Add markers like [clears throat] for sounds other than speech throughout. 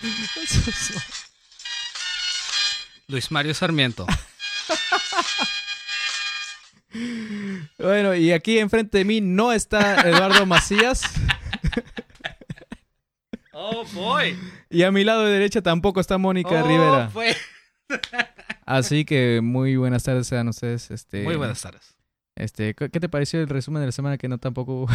[laughs] Luis Mario Sarmiento. [laughs] Bueno, y aquí enfrente de mí no está Eduardo Macías. [laughs] Oh, boy. Y a mi lado de derecha tampoco está Mónica Oh, Rivera. boy. Así que muy buenas tardes sean ustedes. Este, Muy buenas tardes. Este, ¿qué te pareció el resumen de la semana que no tampoco?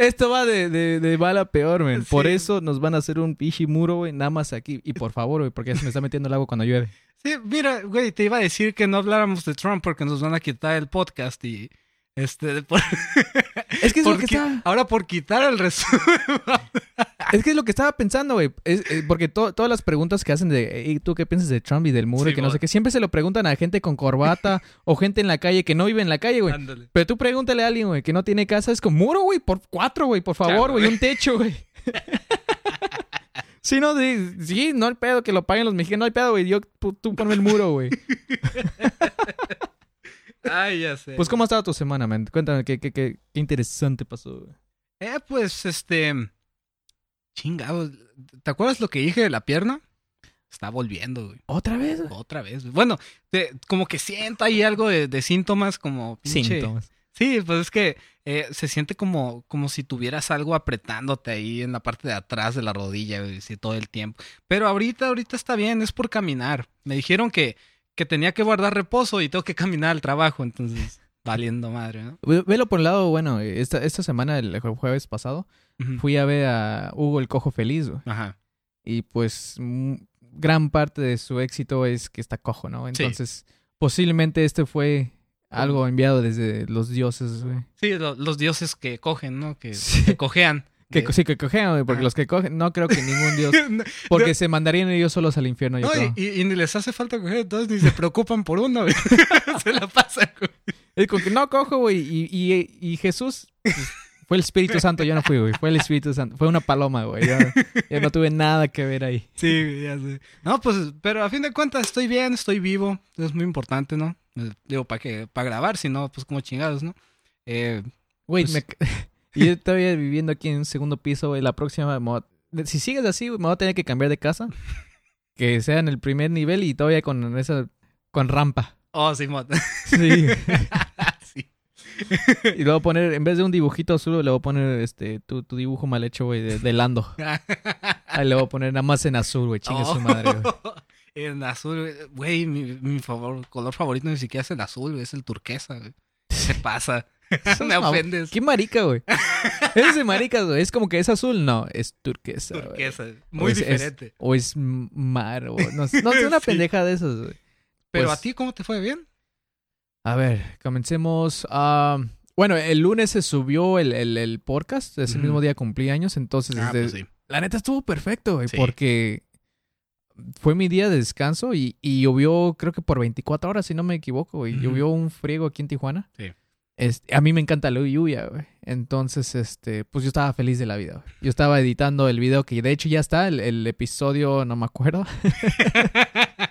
Esto va de, de, de mal a peor, men. Por Sí. eso nos van a hacer un pichi muro, güey, nada más aquí. Y por favor, güey, porque ya se me está metiendo el agua cuando llueve. Sí, mira, güey, te iba a decir que no habláramos de Trump porque nos van a quitar el podcast y este por- [laughs] Es que es lo que estaba, ahora por quitar el resumen. es que es lo que estaba pensando, güey. Es- eh, porque to- todas las preguntas que hacen de, "Ey, ¿tú qué piensas de Trump y del muro? y que no sé qué. Siempre se lo preguntan a gente con corbata [laughs] o gente en la calle que no vive en la calle, güey. Pero tú pregúntale a alguien, güey, que no tiene casa, es como muro, güey, por cuatro, güey, por favor, güey, un techo, güey. [laughs] sí, no, sí, sí, no hay pedo que lo paguen los mexicanos, no hay pedo, güey, yo, tú, tú ponme el muro, güey. Ay, ya sé. Pues, ¿cómo ha estado tu semana, man? Cuéntame, ¿qué, qué, qué, qué interesante pasó, güey? Eh, pues, este... Chingado. ¿Te acuerdas lo que dije de la pierna? Está volviendo, güey. ¿Otra vez? Otra vez. güey. Bueno, te- como que siento ahí algo de, de síntomas como... pinche- Síntomas. Sí, pues es que eh, se siente como, como si tuvieras algo apretándote ahí en la parte de atrás de la rodilla, güey, sí, todo el tiempo. Pero ahorita, ahorita está bien, es por caminar. Me dijeron que, que tenía que guardar reposo y tengo que caminar al trabajo, entonces, [laughs] valiendo madre, ¿no? Ve- Velo por el lado, bueno, esta, esta semana, el jue- jueves pasado, fui a ver a Hugo el Cojo Feliz, güey. Ajá. Y pues gran parte de su éxito es que está cojo, ¿no? Entonces, posiblemente este fue algo enviado desde los dioses, güey. Sí, lo- los dioses que cogen, ¿no? Que, [laughs] Sí. que cojean. Que De- sí, que cojean, güey, porque los que cogen, no creo que ningún dios, [laughs] No, porque se mandarían ellos solos al infierno, yo no, creo. y, ni les hace falta coger, entonces ni se preocupan por uno, güey. [laughs] se la pasan. güey. Es como que no cojo, güey, y, y, y Jesús pues, fue el Espíritu [laughs] Santo, yo no fui, güey, fue el Espíritu Santo, fue una paloma, güey, yo, yo no tuve nada que ver ahí. Sí, ya sé. No, pues, pero a fin de cuentas estoy bien, estoy vivo. Es muy importante, ¿no? Eh, Digo, ¿para qué? Para grabar, si no, pues como chingados, ¿no? Eh, Güey, Pues- me... y yo todavía viviendo aquí en un segundo piso, güey. La próxima, si sigues así, güey, me voy a tener que cambiar de casa. [laughs] Que sea en el primer nivel y todavía con esa, con rampa. oh, [laughs] sí, mod. [laughs] Sí. sí. y luego poner, en vez de un dibujito azul, le voy a poner este, tu, tu dibujo mal hecho, güey, de, de Lando. Ahí le voy a poner nada más en azul, güey. Chingue su Oh. madre, güey. En azul, güey, mi, mi favor, color favorito ni siquiera es el azul, güey, es el turquesa, güey. Se pasa. [laughs] Me ofendes. Qué marica, güey. Es de maricas, güey. Es como que es azul. No, es turquesa, güey. Turquesa, O muy es- es- diferente. o es mar, o no, sé- no sé, [laughs] una Sí. pendeja de esas, güey. Pero pues- a ti, ¿cómo te fue? ¿Bien? A ver, comencemos. ah, bueno, el lunes se subió el, el, el podcast. Ese Ujú. mismo día cumplí años. Entonces, Ah, desde- pues sí. la neta estuvo perfecto, güey. Sí. Porque fue mi día de descanso y, y llovió, creo que por 24 horas, si no me equivoco, güey. Llovió un friego aquí en Tijuana. Sí. Este, a mí me encanta la lluvia, güey. Entonces, este, pues yo estaba feliz de la vida, güey. Yo estaba editando el video que de hecho ya está, el, el episodio, no me acuerdo. [laughs]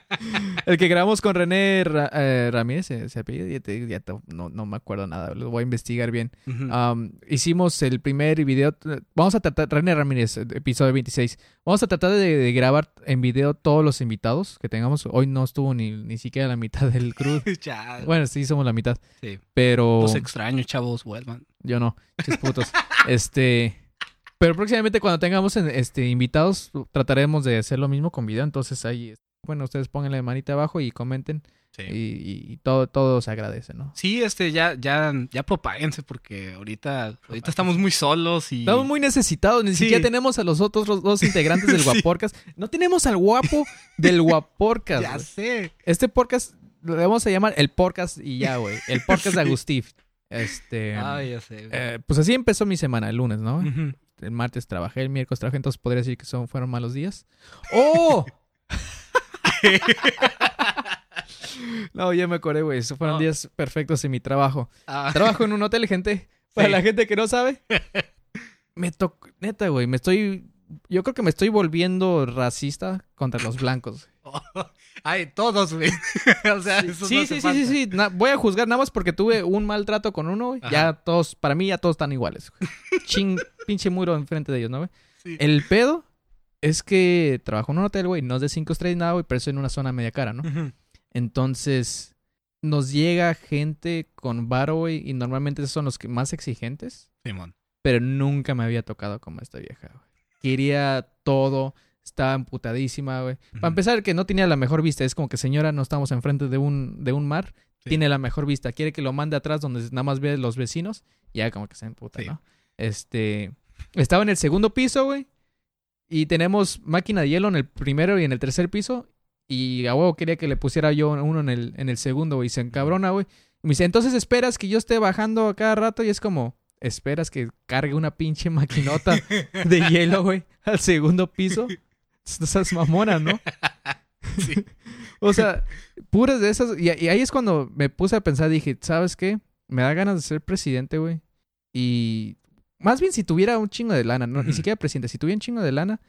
el que grabamos con René Ra- eh, Ramírez, se, se apellida, ya te- ya te- no, no me acuerdo nada, lo voy a investigar bien. Um, hicimos el primer video. Vamos a tratar, René Ramírez, episodio 26. Vamos a tratar de, de grabar en video todos los invitados que tengamos. Hoy no estuvo ni, ni siquiera la mitad del crew. [laughs] Bueno, sí, somos la mitad. Sí. Pero Los extraños, chavos, vuelvan. yo no, chis putos. [laughs] este. Pero próximamente cuando tengamos en- este, invitados, trataremos de hacer lo mismo con video. Entonces ahí, bueno, ustedes pónganle manita abajo y comenten. Sí. Y, y- todo, todo se agradece, ¿no? Sí, este, ya, ya, ya propáguense porque ahorita, ahorita estamos muy solos y... Estamos muy necesitados, ni Sí. siquiera tenemos a los otros los dos integrantes del [laughs] Sí. Guaporcas. No tenemos al guapo del [laughs] Guaporcas. Ya sé. Este podcast lo vamos a llamar el podcast y ya, güey. El podcast de [laughs] Sí. Agustín. Este. Ay, ya sé. eh, pues así empezó mi semana, el lunes, ¿no? El martes trabajé, el miércoles trabajé, entonces podría decir que son, fueron malos días. ¡Oh! [laughs] no, ya me acordé, güey. Esos fueron No. días perfectos en mi trabajo. Ah, Trabajo en un hotel, gente. Para Sí. la gente que no sabe. [laughs] Me tocó, neta, güey, me estoy... Yo creo que me estoy volviendo racista contra los blancos. [laughs] Ay, todos, güey. o sea, eso sí, no sí, sí, sí, sí. Na- voy a juzgar nada más porque tuve un maltrato con uno, güey. Ya todos, para mí ya todos están iguales. Ching, pinche muro enfrente de ellos, ¿no, güey? Sí. El pedo es que trabajo en un hotel, güey, no es de cinco estrellas nada, güey, pero es en una zona media cara, ¿no? Entonces, nos llega gente con varo, güey, y normalmente esos son los que más exigentes, Simón. pero nunca me había tocado como esta vieja, güey. Quería todo, estaba emputadísima, güey. Para empezar, que no tenía la mejor vista, es como que señora, no estamos enfrente de un, de un mar, Sí. tiene la mejor vista, quiere que lo mande atrás donde nada más ve los vecinos, ya como que se emputa, Sí. ¿no? Este, estaba en el segundo piso, güey, y tenemos máquina de hielo en el primero y en el tercer piso, y a huevo quería que le pusiera yo uno en el, en el segundo, güey, y se encabrona, güey. Y me dice, entonces esperas que yo esté bajando a cada rato, y es como, esperas que cargue una pinche maquinota de [laughs] hielo, güey, al segundo piso. Esas mamonas, ¿no? [laughs] Sí. [laughs] O sea, puras de esas. Y, y ahí es cuando me puse a pensar, dije, ¿sabes qué? Me da ganas de ser presidente, güey. Y más bien si tuviera un chingo de lana, no, ni siquiera presidente, si tuviera un chingo de lana,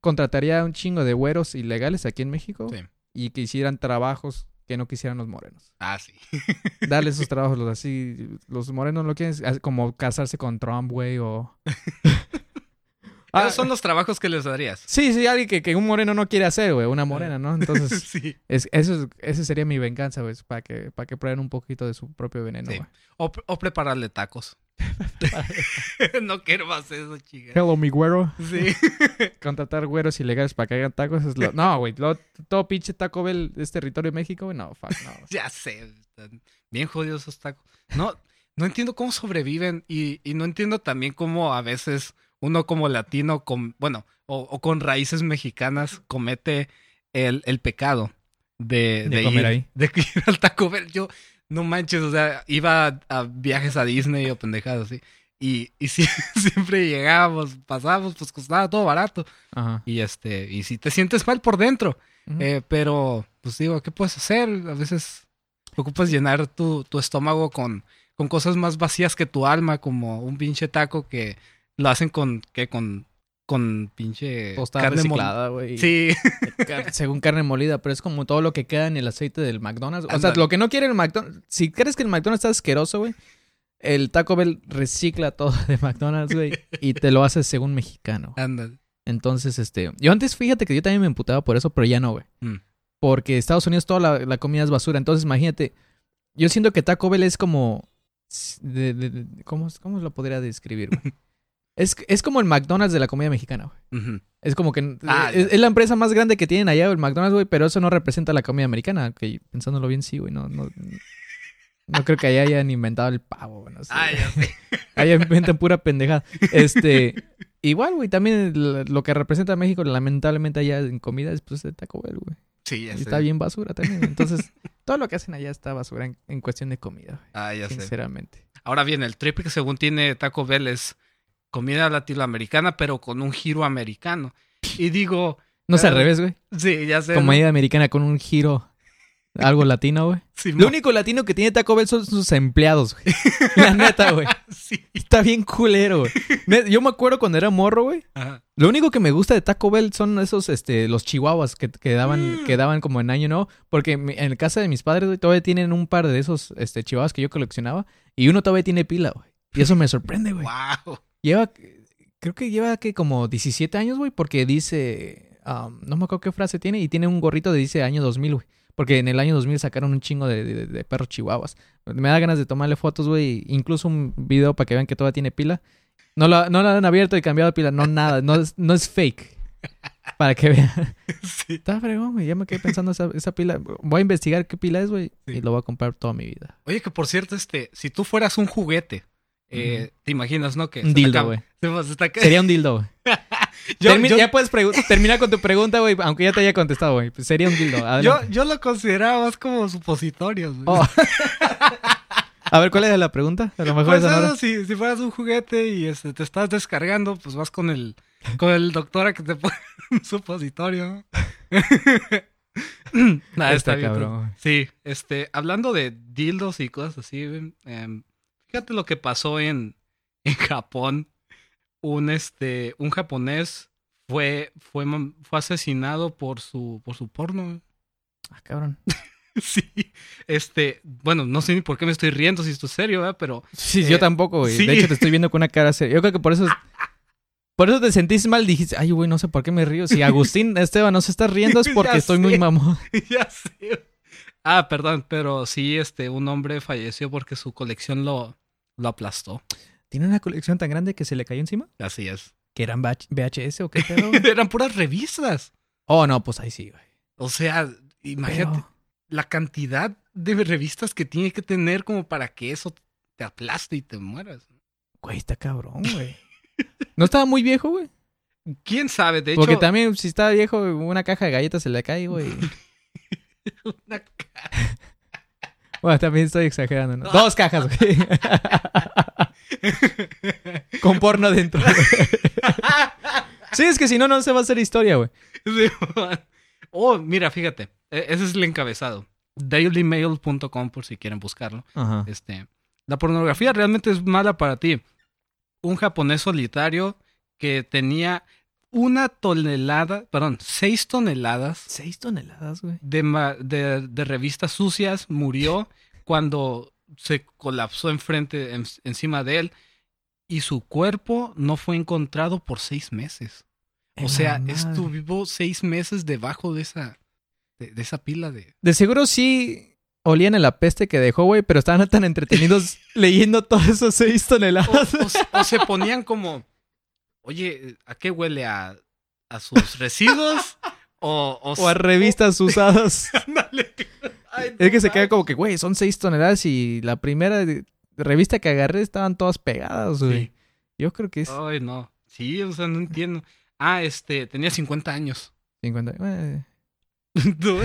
contrataría un chingo de güeros ilegales aquí en México Sí. y que hicieran trabajos que no quisieran los morenos. Ah, sí. [laughs] Darle esos [laughs] trabajos, los así, los morenos no lo quieren, as- como casarse con Trump, güey, o... [laughs] Ah, Esos son los trabajos que les darías. Sí, sí, alguien que, que un moreno no quiere hacer, güey, una morena, ¿no? Entonces, sí. es, eso es- ese sería mi venganza, güey, para que, para que prueben un poquito de su propio veneno, Sí. güey. O, o prepararle tacos. [laughs] no quiero más eso, chica. Hello, mi güero. Sí. [laughs] Contratar güeros ilegales para que hagan tacos es lo... [laughs] No, güey, lo- todo pinche Taco Bell es territorio de México, güey, no, fuck, no. Ya sé, bien jodidos esos tacos. No, no entiendo cómo sobreviven y, y no entiendo también cómo a veces uno como latino, con, bueno, o, o con raíces mexicanas, comete el, el pecado de, De de comer ir, ahí. de ir al Taco Bell. Yo, no manches, o sea, iba a, a viajes a Disney o pendejadas así. Y, y [laughs] siempre llegábamos, pasábamos, pues costaba todo barato. Ajá. Y este, y si te sientes mal por dentro, eh, pero, pues digo, ¿qué puedes hacer? A veces ocupas llenar tu, tu estómago con, con cosas más vacías que tu alma, como un pinche taco que lo hacen con, ¿qué? Con, con pinche Tostada mol- reciclada, güey. Sí, [laughs] Según carne molida, pero es como todo lo que queda en el aceite del McDonald's. O sea, Ándale. lo que no quiere el McDonald's... Si crees que el McDonald's está asqueroso, güey, el Taco Bell recicla todo de McDonald's, güey, y te lo hace según mexicano. anda. Entonces, este... Yo antes, fíjate que yo también me emputaba por eso, pero ya no, güey. Mm. Porque Estados Unidos toda la, la comida es basura. Entonces, imagínate, yo siento que Taco Bell es como... de- de- de- ¿cómo, ¿Cómo lo podría describir, güey? [laughs] es, es como el McDonald's de la comida mexicana, güey. Es como que Ah, es, ya. es la empresa más grande que tienen allá, el McDonald's, güey, pero eso no representa la comida americana. Que pensándolo bien, sí, güey. No, no, no creo que allá hayan inventado el pavo, güey, no sé. Ah, ya sé. [laughs] Allá inventan pura pendejada. Este, igual, güey, también lo, que representa a México, lamentablemente allá en comida, es pues el Taco Bell, güey. Sí, ya Y sé. está bien basura también. Entonces, [laughs] todo lo que hacen allá está basura en, en cuestión de comida, güey, Ah, ya sé. sinceramente. Ahora bien, el trip que según tiene Taco Bell es comida latinoamericana, pero con un giro americano. Y digo, No sé al Ah, revés, güey. sí, ya sé. ¿no? Comida americana con un giro, algo latino, güey. [laughs] Sí, Lo único latino que tiene Taco Bell son sus empleados, güey. [laughs] La neta, güey. sí. Está bien culero, güey. [laughs] Yo me acuerdo cuando era morro, güey. Ajá. Lo único que me gusta de Taco Bell son esos, este, los chihuahuas que, que daban, Mm. que daban como en año nuevo. Porque en casa de mis padres, güey, todavía tienen un par de esos, este, chihuahuas que yo coleccionaba. Y uno todavía tiene pila, güey. Y eso me sorprende, güey. Wow. Lleva, creo que lleva que como 17 años, güey, porque dice, um, no me acuerdo qué frase tiene, y tiene un gorrito de dice año 2000, güey. Porque en el año 2000 sacaron un chingo de, de- de perros chihuahuas. Me da ganas de tomarle fotos, güey, incluso un video para que vean que todavía tiene pila. No la, no la han abierto y cambiado de pila, no nada, no es, no es fake. Para que vean. [laughs] Sí. Está fregón, güey, ya me quedé pensando esa, esa pila. Voy a investigar qué pila es, güey, Sí. y lo voy a comprar toda mi vida. Oye, que por cierto, este, si tú fueras un juguete, eh, te imaginas, ¿no? Que Un dildo, güey. [laughs] Sería un dildo, güey. [laughs] [laughs] yo, Termi- yo- Ya puedes terminar con tu pregunta, güey, aunque ya te haya contestado, güey. Pues sería un dildo. yo, yo lo consideraba más como supositorios. güey. Oh. A ver, ¿cuál es la pregunta? A lo mejor Pues era. eso, si, si fueras un juguete y este, te estás descargando, pues vas con el, con el doctor a que te pone un supositorio. ¿no? Nah, Está bien, cabrón, pero-. Sí, este, hablando de dildos y cosas así, güey, em, fíjate lo que pasó en, [laughs] en Japón. Un este, un japonés fue, fue, fue asesinado por su, por su porno. Ah, cabrón. [laughs] Sí, este, bueno, no sé ni por qué me estoy riendo si esto es serio, ¿verdad? Pero Sí, Eh, yo tampoco, güey. sí. De hecho, te estoy viendo con una cara seria. Yo creo que por eso... [laughs] Por eso te sentís mal. Dijiste, ay, güey, no sé por qué me río. Si Agustín Esteban no se está riendo es porque Ya estoy muy mamón. ya sé. Ah, perdón, pero sí, este, un hombre falleció porque su colección lo, lo aplastó. ¿Tiene una colección tan grande que se le cayó encima? Así es. ¿Que eran VH- VHS o qué pedo? [laughs] Eran puras revistas. oh, no, pues ahí sí, güey. O sea, imagínate Pero- la cantidad de revistas que tiene que tener como para que eso te aplaste y te mueras. Güey, está cabrón, güey. [laughs] ¿No estaba muy viejo, güey? ¿Quién sabe? De hecho, Porque también, si está viejo, una caja de galletas se le cae, güey. [laughs] una ca- [laughs] Bueno, también estoy exagerando, ¿no? Dos cajas, güey. [laughs] Con porno dentro. [laughs] Sí, es que si no, no se va a hacer historia, güey. Oh, mira, fíjate. e- Ese es el encabezado. Dailymail.com por si quieren buscarlo. Ajá. Este, la pornografía realmente es mala para ti. Un japonés solitario que tenía una tonelada, perdón, seis toneladas Seis toneladas, güey. de, ma- de, de revistas sucias murió [laughs] cuando se colapsó enfrente, en- encima de él y su cuerpo no fue encontrado por seis meses. O sea, madre. estuvo seis meses debajo de esa, de, de esa pila de... De seguro sí olían a la peste que dejó, güey, pero estaban tan entretenidos [laughs] leyendo todos esos seis O, toneladas. o- o se ponían como, oye, ¿a qué huele? ¿A, a sus residuos? [laughs] O, o, O a revistas [laughs] usadas. Ándale. Ay, Es que se queda como que, güey, son seis toneladas y la primera revista que agarré estaban todas pegadas, güey. Sí. Yo creo que es Ay, no. Sí, o sea, no entiendo. Ah, este, tenía 50 años. 50. eh. [laughs] Tú,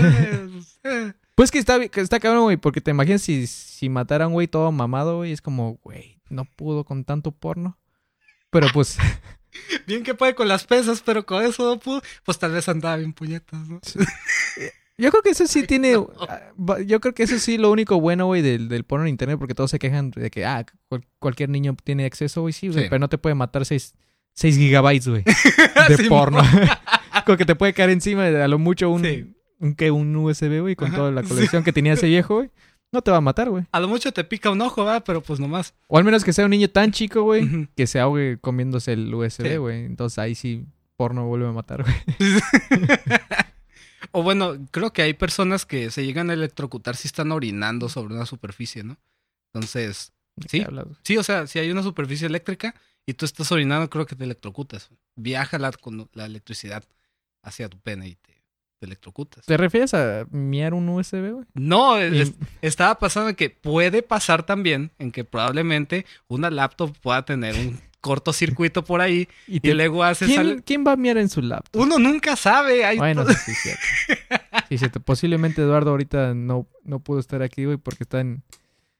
eh. Pues que está, que está cabrón, güey, porque te imaginas si, si matara a un güey todo mamado, güey, es como, güey, no pudo con tanto porno. Pero pues, Bien que puede con las pesas, pero con eso no pudo. Pues tal vez andaba bien puñetas, ¿no? yo creo que eso sí tiene, ah, yo creo que eso sí lo único bueno, güey, del, del porno en internet, porque todos se quejan de que, ah, cual- cualquier niño tiene acceso, güey, sí, güey, Sí. pero no te puede matar 6 gigabytes, güey, [laughs] de Sí, porno. [laughs] Como que te puede caer encima de a lo mucho un, Sí. un, USB, güey, con Ajá, toda la colección que tenía ese viejo, güey. No te va a matar, güey. A lo mucho te pica un ojo, ¿verdad? Pero pues nomás. O al menos que sea un niño tan chico, güey, que se ahogue comiéndose el. USB, güey. Entonces ahí sí porno vuelve a matar, güey. [laughs] o bueno, creo que hay personas que se llegan a electrocutar si están orinando sobre una superficie, ¿no? Entonces, ¿De Sí. hablas, sí, o sea, si hay una superficie eléctrica y tú estás orinando, creo que te electrocutas. Viaja la, con la electricidad hacia tu pene y te, te electrocutas. ¿Te refieres a miar un USB, güey? No, Y- es- estaba pasando que puede pasar también en que probablemente una laptop pueda tener un [laughs] cortocircuito por ahí y y te- luego haces ¿Quién, al- quién va a miar en su laptop? Uno nunca sabe. Hay Bueno, sí, sí, es cierto. [laughs] Sí, es cierto. Posiblemente Eduardo ahorita no, no pudo estar aquí, güey, porque está en,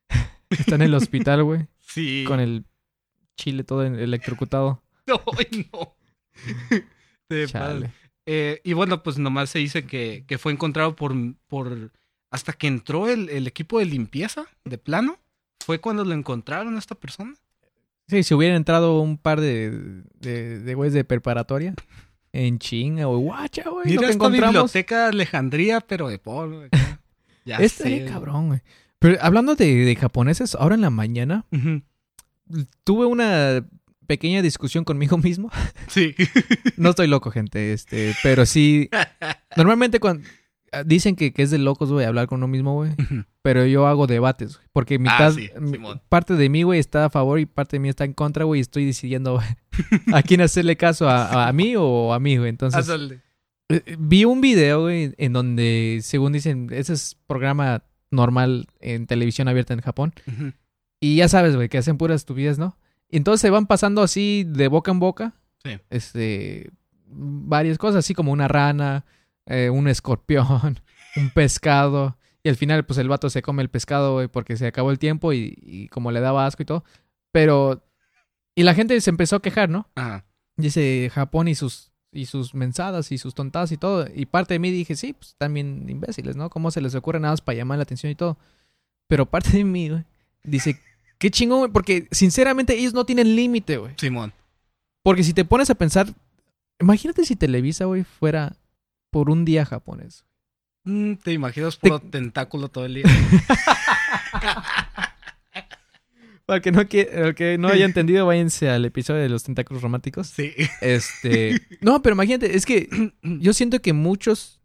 [laughs] está en el hospital, güey, Sí. con el chile todo electrocutado. Ay, no. Te Chale. pasas. Eh, y bueno, pues nomás se dice que, que fue encontrado por, por... Hasta que entró el, el equipo de limpieza de plano. Fue cuando lo encontraron a esta persona. Sí, si hubieran entrado un par de, de, de güeyes de preparatoria en chinga, güey, guacha, güey, Mira que esta biblioteca de Alejandría, pero de polvo. [laughs] Ya Este cabrón, güey. Pero hablando de, de japoneses, ahora en la mañana tuve una pequeña discusión conmigo [laughs] mismo. Sí. No estoy loco, gente, este, pero sí. Normalmente cuando dicen que, que es de locos, güey, hablar con uno mismo, güey. Pero yo hago debates, güey. Porque mitad, sí, Simón. parte de mí, güey, está a favor y parte de mí está en contra, güey. Y estoy decidiendo a quién hacerle caso, a, a mí o a mí, güey. Entonces, eh, vi un video, güey, en donde, según dicen, ese es programa normal en televisión abierta en Japón. Y ya sabes, güey, que hacen puras estupidez, ¿no? Y entonces se van pasando así de boca en boca. Sí. Este. Varias cosas, así como una rana, eh, un escorpión, [laughs] un pescado. Y al final, pues el vato se come el pescado, güey, porque se acabó el tiempo y, y como le daba asco y todo. Pero. Y la gente se empezó a quejar, ¿no? Ajá. Dice Japón y sus y sus mensadas y sus tontadas y todo. Y parte de mí dije, sí, pues también imbéciles, ¿no? ¿Cómo se les ocurre nada más para llamar la atención y todo? Pero parte de mí, güey, dice, qué chingón, güey, porque sinceramente ellos no tienen límite, güey. Simón. Porque si te pones a pensar, imagínate si Televisa, güey, fuera por un día japonés. Mm, ¿Te imaginas puro tentáculo todo el día? [laughs] Para que no, que, que no haya entendido, váyanse al episodio de los tentáculos románticos. sí. Este. [laughs] No, pero imagínate, es que yo siento que muchos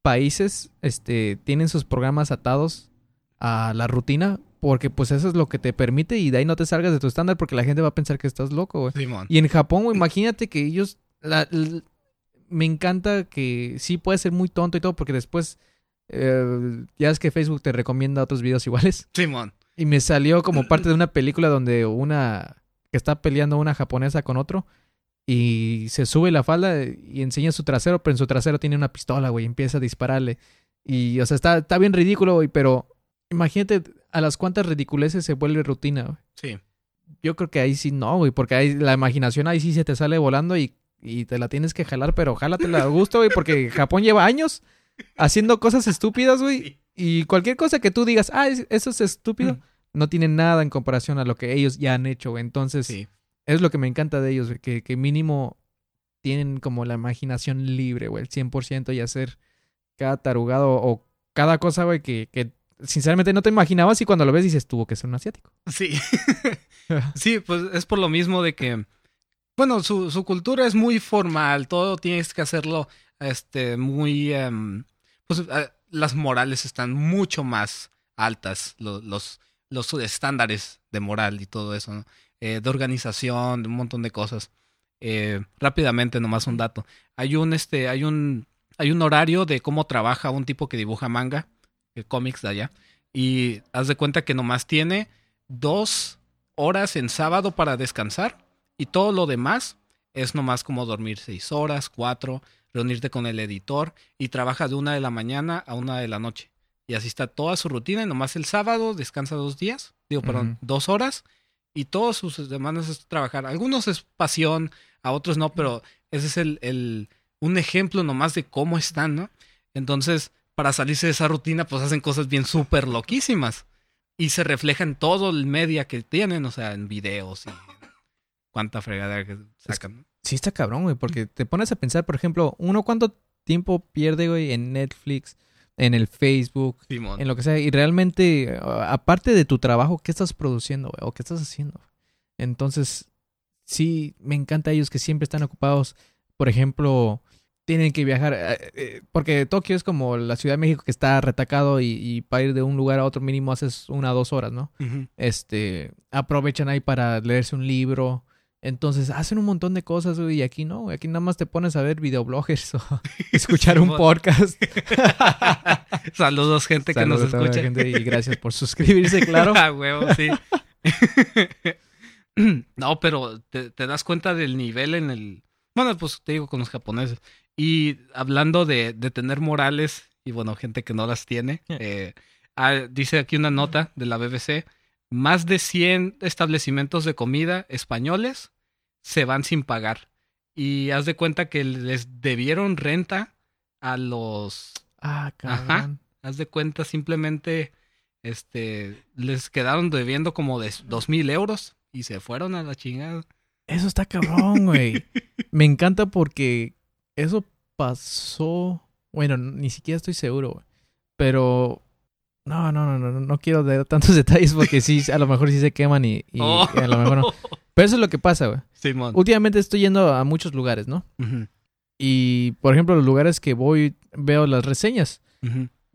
países este, tienen sus programas atados a la rutina. Porque pues eso es lo que te permite y de ahí no te salgas de tu estándar porque la gente va a pensar que estás loco, güey. Simón. Y en Japón, güey, imagínate que ellos... la- me encanta que sí puede ser muy tonto y todo porque después... eh, ya es que Facebook te recomienda otros videos iguales. Simón. Y me salió como parte de una película donde una... que está peleando una japonesa con otro. Y se sube la falda y enseña su trasero, pero en su trasero tiene una pistola, güey. y Empieza a dispararle. Y, o sea, está, está bien ridículo, güey, pero... Imagínate a las cuantas ridiculeces se vuelve rutina, güey. Sí. Yo creo que ahí sí no, güey, porque ahí la imaginación ahí sí se te sale volando y, y te la tienes que jalar, pero jálatela a gusto, güey, porque [laughs] Japón lleva años haciendo cosas estúpidas, güey, y cualquier cosa que tú digas, ah, es- eso es estúpido, no tiene nada en comparación a lo que ellos ya han hecho, güey. Entonces, Sí. es lo que me encanta de ellos, güey, que, que mínimo tienen como la imaginación libre, güey, el 100% y hacer cada tarugado o cada cosa, güey, que, que sinceramente no te imaginabas y cuando lo ves dices, tuvo que ser un asiático. Sí. [laughs] [laughs] Sí, pues es por lo mismo de que, bueno, su, su cultura es muy formal, todo tienes que hacerlo, este, muy, em, pues eh, las morales están mucho más altas, lo- los, los, estándares de moral y todo eso, ¿no? Eh, de organización, de un montón de cosas. Eh, rápidamente, nomás un dato. Hay un, este, hay un, hay un horario de cómo trabaja un tipo que dibuja manga, cómics de allá, y haz de cuenta que nomás tiene dos horas en sábado para descansar y todo lo demás es nomás como dormir seis horas, cuatro, reunirte con el editor y trabaja de una de la mañana a una de la noche. Y así está toda su rutina y nomás el sábado descansa dos días, digo, perdón, dos horas y todas sus semanas es trabajar. Algunos es pasión, a otros no, pero ese es el, el un ejemplo nomás de cómo están, ¿no? Entonces, para salirse de esa rutina, pues hacen cosas bien súper loquísimas. Y se refleja en todo el media que tienen, o sea, en videos y cuánta fregadera que sacan. Sí está cabrón, güey, porque te pones a pensar, por ejemplo, uno cuánto tiempo pierde, güey, en Netflix, en el Facebook, Simón. en lo que sea, y realmente, aparte de tu trabajo, ¿qué estás produciendo, güey? ¿O qué estás haciendo? Entonces, sí, me encanta ellos que siempre están ocupados, por ejemplo, tienen que viajar, eh, eh, porque Tokio es como la Ciudad de México que está retacado y, y para ir de un lugar a otro mínimo haces una o dos horas, ¿no? Este, aprovechan ahí para leerse un libro. Entonces, hacen un montón de cosas, güey, y aquí no, aquí nada más te pones a ver videobloggers o [laughs] escuchar un podcast. [laughs] Saludos, gente que nos escucha. gente y gracias por suscribirse, claro. [laughs] Huevo, sí. no, pero te, te das cuenta del nivel en el. Bueno, pues te digo con los japoneses. Y hablando de, de tener morales, y bueno, gente que no las tiene, eh, ah, dice aquí una nota de la BBC: más de 100 establecimientos de comida españoles se van sin pagar. Y haz de cuenta que les debieron renta a los Ah, cabrón. Haz de cuenta, simplemente este, les quedaron debiendo como de dos mil euros y se fueron a la chingada. Eso está [laughs] cabrón, güey. Me encanta porque eso pasó. Bueno, ni siquiera estoy seguro, güey. Pero. No, no, no, no, no, no quiero dar tantos [laughs] detalles porque sí, a lo mejor sí se queman y, y Oh. a lo mejor no. Pero eso es lo que pasa, güey. Simón. Últimamente estoy yendo a muchos lugares, ¿no? Y, por ejemplo, los lugares que voy, veo las reseñas.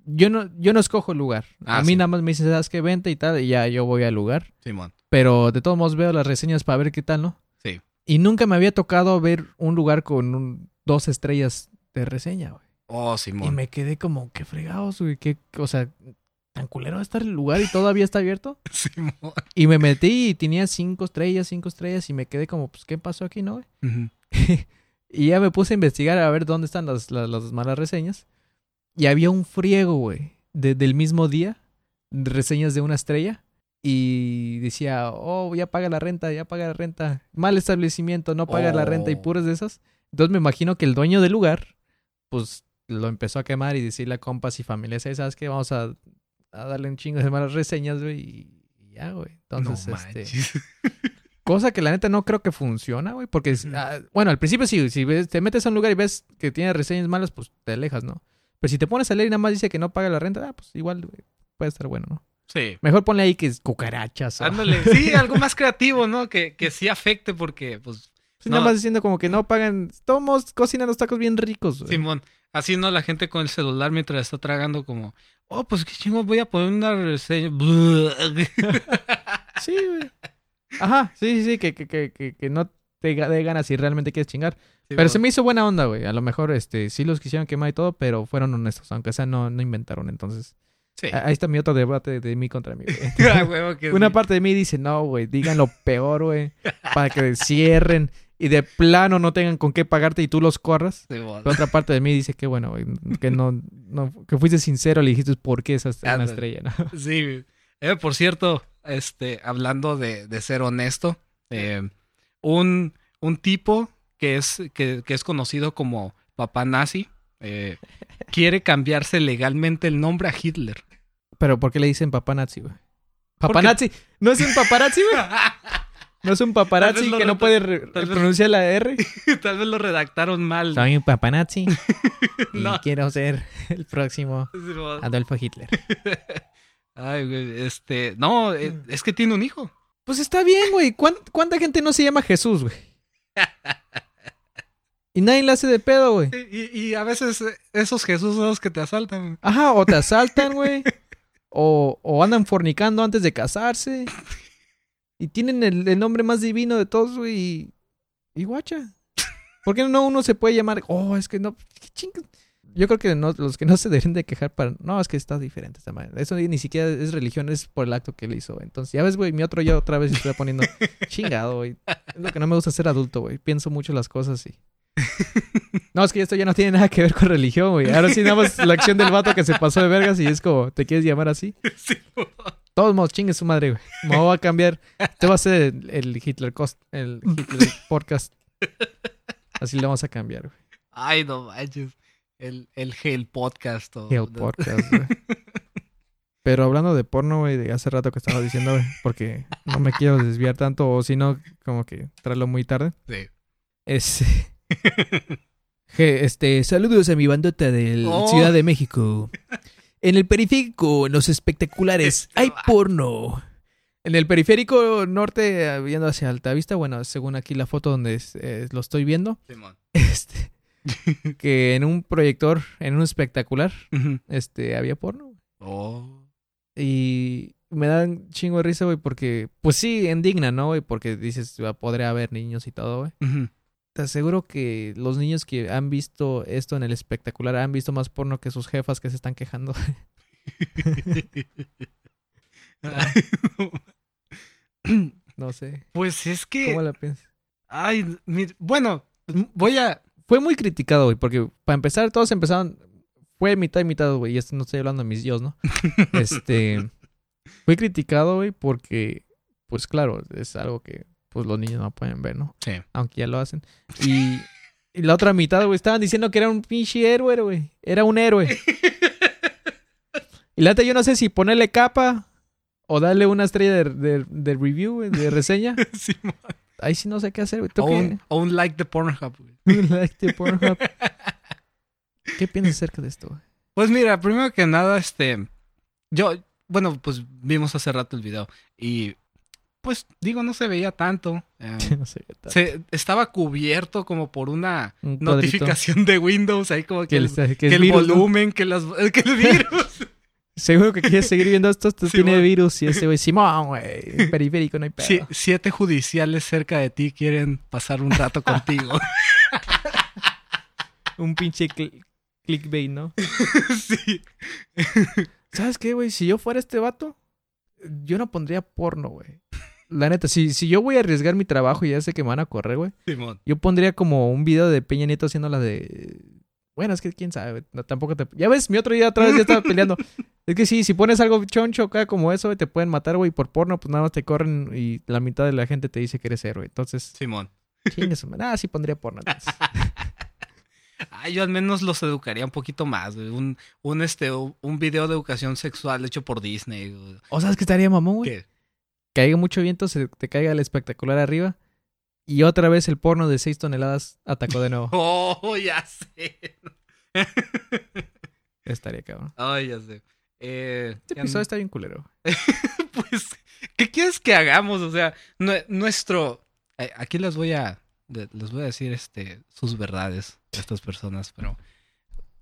Yo no, yo no escojo el lugar. Ah, a mí sí. nada más me dicen, ¿sabes qué? Vente y tal, y ya yo voy al lugar. Simón. Pero de todos modos veo las reseñas para ver qué tal, ¿no? Sí. Y nunca me había tocado ver un lugar con un- dos estrellas de reseña, güey. Oh, Y Simón. me quedé como, qué fregados, güey. Qué, o sea, tan culero va a estar el lugar y todavía está abierto. [laughs] Simón. Y me metí y tenía cinco estrellas, cinco estrellas, y me quedé como, pues, ¿qué pasó aquí, no, güey? Ujú. [laughs] y ya me puse a investigar a ver dónde están las, las, las malas reseñas. Y había un friego, güey, de- del mismo día, reseñas de una estrella. Y decía, oh, ya paga la renta, ya paga la renta. Mal establecimiento, no paga la renta y Oh. puras de esas. Entonces me imagino que el dueño del lugar, pues lo empezó a quemar y decirle a compas y familias, "Eh, ¿sabes qué? Vamos a, a darle un chingo de malas reseñas, güey. Y, y ya, güey. Entonces, no este... manches. [laughs] Cosa que la neta no creo que funciona, güey. Porque, ah, bueno, al principio sí, si ves- te metes a un lugar y ves que tiene reseñas malas, pues te alejas, ¿no? Pero si te pones a leer y nada más dice que no paga la renta, ah, pues igual güey, puede estar bueno, ¿no? Sí. Mejor ponle ahí que es cucarachas o... Ándale. Sí, [laughs] algo más creativo, ¿no? Que, que sí afecte porque, pues, Sí, nada más diciendo como que no pagan... Todos cocinan los tacos bien ricos, güey. Simón, así no la gente con el celular mientras está tragando como, oh, pues qué chingo, voy a poner una reseña. [laughs] Sí, güey. Ajá, sí, sí, sí, que, que, que, que, que no te dé ganas si realmente quieres chingar. Pero se me hizo buena onda, güey. A lo mejor, este, sí los quisieron quemar y todo, pero fueron honestos. Aunque sea, no, no inventaron. Entonces, Sí. ahí está mi otro debate de mí contra mí, güey. [laughs] Ah, Una sí. parte de mí dice, no, güey, digan lo peor, güey, para que cierren y de plano no tengan con qué pagarte y tú los corras. Simón. La otra parte de mí dice que bueno, güey, que no, no, que fuiste sincero, le dijiste por qué esa es una estrella, ¿no? [laughs] Sí. Eh, por cierto, este, hablando de, de ser honesto, eh, un, un tipo que es, que, que es conocido como papá nazi eh, [laughs] quiere cambiarse legalmente el nombre a Hitler. Pero ¿por qué le dicen paparazzi, güey? Porque- ¿Paparazzi? ¿No es un paparazzi, güey? [laughs] ¿No es un paparazzi que no puede pronunciar la R? [laughs] Tal vez lo redactaron mal. Soy un paparazzi [laughs] y No. quiero ser el próximo. Adolfo Hitler. [laughs] Ay, güey, este, no, eh, es que tiene un hijo. Pues está bien, güey. ¿Cuán- ¿Cuánta gente no se llama Jesús, güey? Y nadie le hace de pedo, güey. Y, y a veces eh, esos Jesús son los que te asaltan. güey. Ajá, o te asaltan, güey. O, o andan fornicando antes de casarse. Y tienen el, el nombre más divino de todos, güey. Y, y guacha. ¿Por qué no uno se puede llamar? Oh, es que no. ¿qué chingas? Yo creo que no, los que no se deben de quejar para. No, es que está diferente esta manera. Eso ni siquiera es religión, es por el acto que él hizo. Entonces, ya ves, güey, mi otro yo otra vez estoy poniendo [laughs] chingado, güey. Es lo que no me gusta ser adulto, güey. Pienso mucho las cosas y. No, es que esto ya no tiene nada que ver con religión, güey. Ahora sí, nada más la acción del vato que se pasó de vergas y es como, ¿te quieres llamar así? [laughs] Simón. Todos modos, chingue su madre, güey. Me voy a cambiar. Te va a ser el, el Hitler Cost, el Hitler Podcast. Así le vamos a cambiar, güey. Ay, no manches. El, el Hell Podcast. o- El Podcast, güey. Pero hablando de porno, güey, de hace rato que estaba diciendo, güey, porque no me quiero desviar tanto, o si no, como que traerlo muy tarde. Sí. Es. [laughs] Este, saludos a mi bandota de Oh. Ciudad de México. En el periférico, en los espectaculares, Este hay porno. En el periférico norte, viendo hacia Altavista, bueno, según aquí la foto donde eh, lo estoy viendo, Simón. [laughs] este, [laughs] que en un proyector, en un espectacular, este, había porno. Oh. Y me dan chingo de risa, güey, porque, pues sí, indigna, ¿no, güey? Porque dices, "Ah, podría haber niños y todo, güey. Ujú. Te aseguro que los niños que han visto esto en el espectacular han visto más porno que sus jefas que se están quejando. [laughs] no sé. pues es que. ¿Cómo la piensas? Ay, mi- bueno, voy a. Fue muy criticado, güey, porque para empezar todos empezaron... Fue mitad y mitad, güey, y esto no estoy hablando de mis dios, ¿no? [laughs] Este... Fue criticado, güey, porque... Pues claro, es algo que pues los niños no pueden ver, ¿no? Sí. Aunque ya lo hacen. Y, y la otra mitad, güey, estaban diciendo que era un pinche héroe, güey. Era un héroe. Y la neta, yo no sé si ponerle capa o darle una estrella de, de- de review, güey, de reseña. [laughs] Simón. Ahí sí no sé qué hacer, güey. ¿Tú O un, o un like de Pornhub. güey. [laughs] Like the Pornhub. ¿Qué piensas acerca de esto, güey? Pues mira, primero que nada, este. Yo, bueno, pues vimos hace rato el video. Y. Pues digo, no se veía tanto. eh, No sé qué tal. se, estaba cubierto como por una Un notificación de Windows. Ahí como que, Que, el, el, que que es el virus, ¿no? volumen, que, las, que el [laughs] virus. Seguro que quieres seguir viendo esto. Esto Sí, [laughs] tiene virus y ese güey, Simón, [laughs] güey. Periférico, no hay pedo. Sí, siete judiciales cerca de ti quieren pasar un rato contigo. Un pinche cl- clickbait, ¿no? sí. ¿Sabes qué, güey? Si yo fuera este vato, yo no pondría porno, güey. La neta, si, si yo voy a arriesgar mi trabajo y ya sé que me van a correr, güey, Simón. yo pondría como un video de Peña Nieto haciendo la de... Bueno, es que quién sabe, no, tampoco te... Ya ves, mi otro día otra vez ya estaba peleando. [laughs] Es que sí, si pones algo choncho acá como eso, güey, te pueden matar, güey, por porno, pues nada más te corren y la mitad de la gente te dice que eres héroe. Entonces, Simón. chingues, ah, sí pondría porno. entonces. [laughs] Ay, yo al menos los educaría un poquito más, güey. Un, un, este, un video de educación sexual hecho por Disney. güey. ¿O sabes qué estaría mamón, güey? ¿Qué? Que haya mucho viento, se te caiga el espectacular arriba y otra vez el porno de 6 toneladas atacó de nuevo. [laughs] Oh, ya sé. [laughs] estaría cabrón. Ay, ya sé. Eh, Este episodio no- está bien culero. [laughs] pues, ¿qué quieres que hagamos? O sea, nue- nuestro... eh, Aquí les voy a... de- Les voy a decir este, sus verdades a estas personas, pero...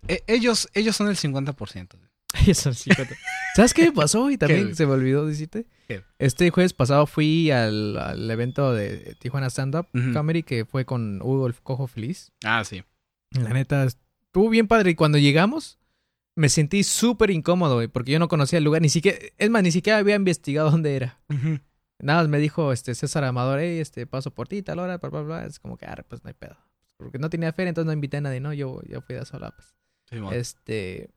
eh, ellos, ellos son el 50%. güey. Eso sí, cuenta. ¿Sabes qué me pasó? Y [laughs] también se me olvidó decirte. ¿Qué? Este jueves pasado fui al, al evento de Tijuana Stand Up Ujú. Comedy que fue con Hugo el Cojo Feliz. Ah, sí. La neta, estuvo bien padre. Y cuando llegamos, me sentí súper incómodo, porque yo no conocía el lugar. Ni siquiera, es más, ni siquiera había investigado dónde era. Nada más me dijo este César Amador, hey, este, paso por ti, tal hora, bla, bla, bla. Es como que, ah, pues no hay pedo. Porque no tenía feria, entonces no invité a nadie, ¿no? Yo, yo fui de sola, pues. Este.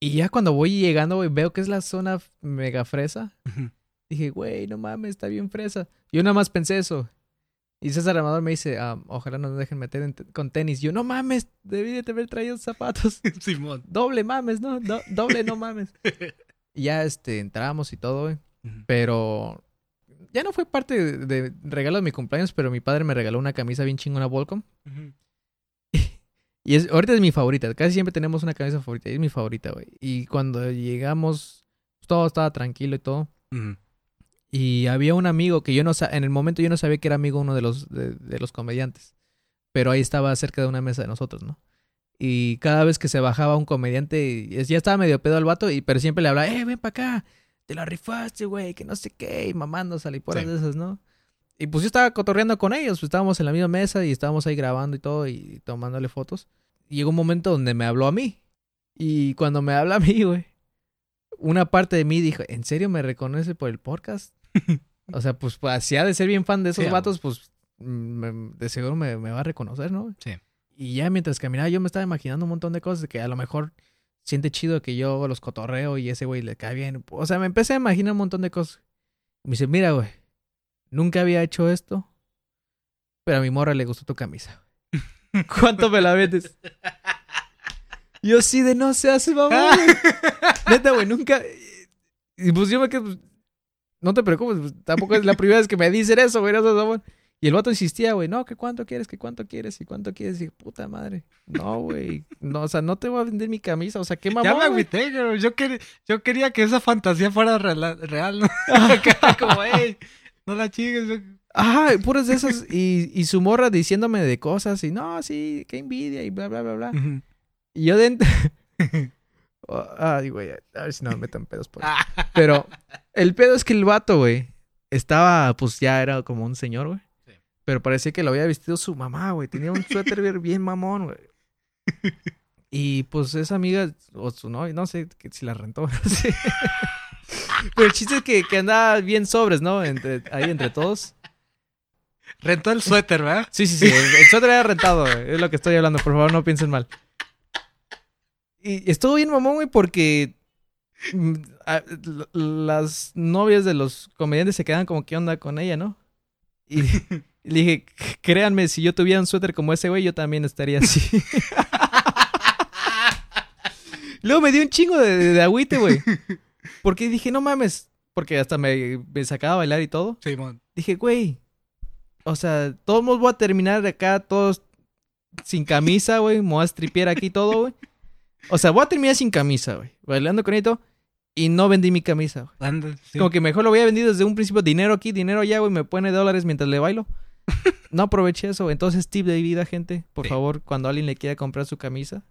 Y ya cuando voy llegando, güey, veo que es la zona mega fresa. Dije, güey, no mames, está bien fresa. Yo nada más pensé eso. Y César Amador me dice, ah, ojalá no nos dejen meter en con tenis. Yo, no mames, debí de haber traído zapatos. [laughs] Simón. Doble mames, ¿no? Do- doble no [laughs] mames. Y ya, este, entramos y todo, güey. Pero ya no fue parte de, de regalo de mi cumpleaños, pero mi padre me regaló una camisa bien chingona Volcom. Ujú. [laughs] Y es, ahorita es mi favorita. Casi siempre tenemos una camisa favorita. Y es mi favorita, güey. Y cuando llegamos, todo estaba tranquilo y todo. Y había un amigo que yo no sa- en el momento yo no sabía que era amigo uno de los, de, de los comediantes. Pero ahí estaba cerca de una mesa de nosotros, ¿no? Y cada vez que se bajaba un comediante, ya estaba medio pedo al vato, y, pero siempre le hablaba, eh, ven para acá, te la rifaste, güey, que no sé qué, y mamando saliporas Sí. de esas, ¿no? Y pues yo estaba cotorreando con ellos, pues estábamos en la misma mesa y estábamos ahí grabando y todo y tomándole fotos. Y llegó un momento donde me habló a mí. Y cuando me habla a mí, [laughs] güey, una parte de mí dijo, ¿en serio me reconoce por el podcast? [laughs] o sea, pues, pues ha de ser bien fan de esos Sí, vatos, pues me- de seguro me, me va a reconocer, ¿no? Sí. Y ya mientras caminaba yo me estaba imaginando un montón de cosas que a lo mejor siente chido que yo los cotorreo y ese güey le cae bien. O sea, me empecé a imaginar un montón de cosas. Me dice, mira, güey, nunca había hecho esto, pero a mi morra le gustó tu camisa. [laughs] ¿Cuánto me la vendes? Yo sí de no seas mamón. güey". [laughs] Neta, güey, nunca. Y pues yo me quedé. pues, no te preocupes, pues, tampoco es la primera vez que me dicen eso, güey. no seas. Y el vato insistía, güey, no, que cuánto quieres, que cuánto quieres, y cuánto quieres. Y puta madre. No, güey. No, o sea, no te voy a vender mi camisa. O sea, qué mamón. ya me agüité, güey. Yo, quería, yo quería que esa fantasía fuera real, [laughs] [laughs] real como, hey, no la chingues. yo- Ajá, puras de esas. Y, y su morra diciéndome de cosas. Y no, sí, qué envidia. Y bla, bla, bla, bla. Y yo dentro. Oh, [laughs] Ay, güey, a ver si no me metan pedos por Ah, Pero el pedo es que el vato, güey, estaba, pues ya era como un señor, güey. Pero parecía que lo había vestido su mamá, güey. Tenía un suéter bien- bien mamón, güey. [laughs] Y pues esa amiga, o su novia, no sé que si la rentó, [laughs] no sé. Pero el chiste es que, que andaba bien sobres, ¿no? Entre, ahí entre todos. Rentó el suéter, ¿verdad? Sí, sí, sí. El, el suéter era rentado, güey. Es lo que estoy hablando. Por favor, no piensen mal. Y estuvo bien mamón, güey, porque mm, a- las novias de los comediantes se quedan como, ¿qué onda con ella, no? Y [laughs] le dije, créanme, si yo tuviera un suéter como ese, güey, yo también estaría así. [laughs] Luego me dio un chingo de, de, de agüite, güey. Porque dije, no mames. Porque hasta me, me sacaba a bailar y todo. Simón. Dije, güey. O sea, todos modos voy a terminar de acá todos sin camisa, güey. Me voy a stripear aquí todo, güey. O sea, voy a terminar sin camisa, güey. Bailando con esto. Y no vendí mi camisa, güey. Sí. Como que mejor lo había vendido desde un principio. Dinero aquí, dinero allá, güey. Me pone dólares mientras le bailo. [laughs] No aproveché eso. Entonces, tip de vida, gente. Por Sí. favor, cuando alguien le quiera comprar su camisa,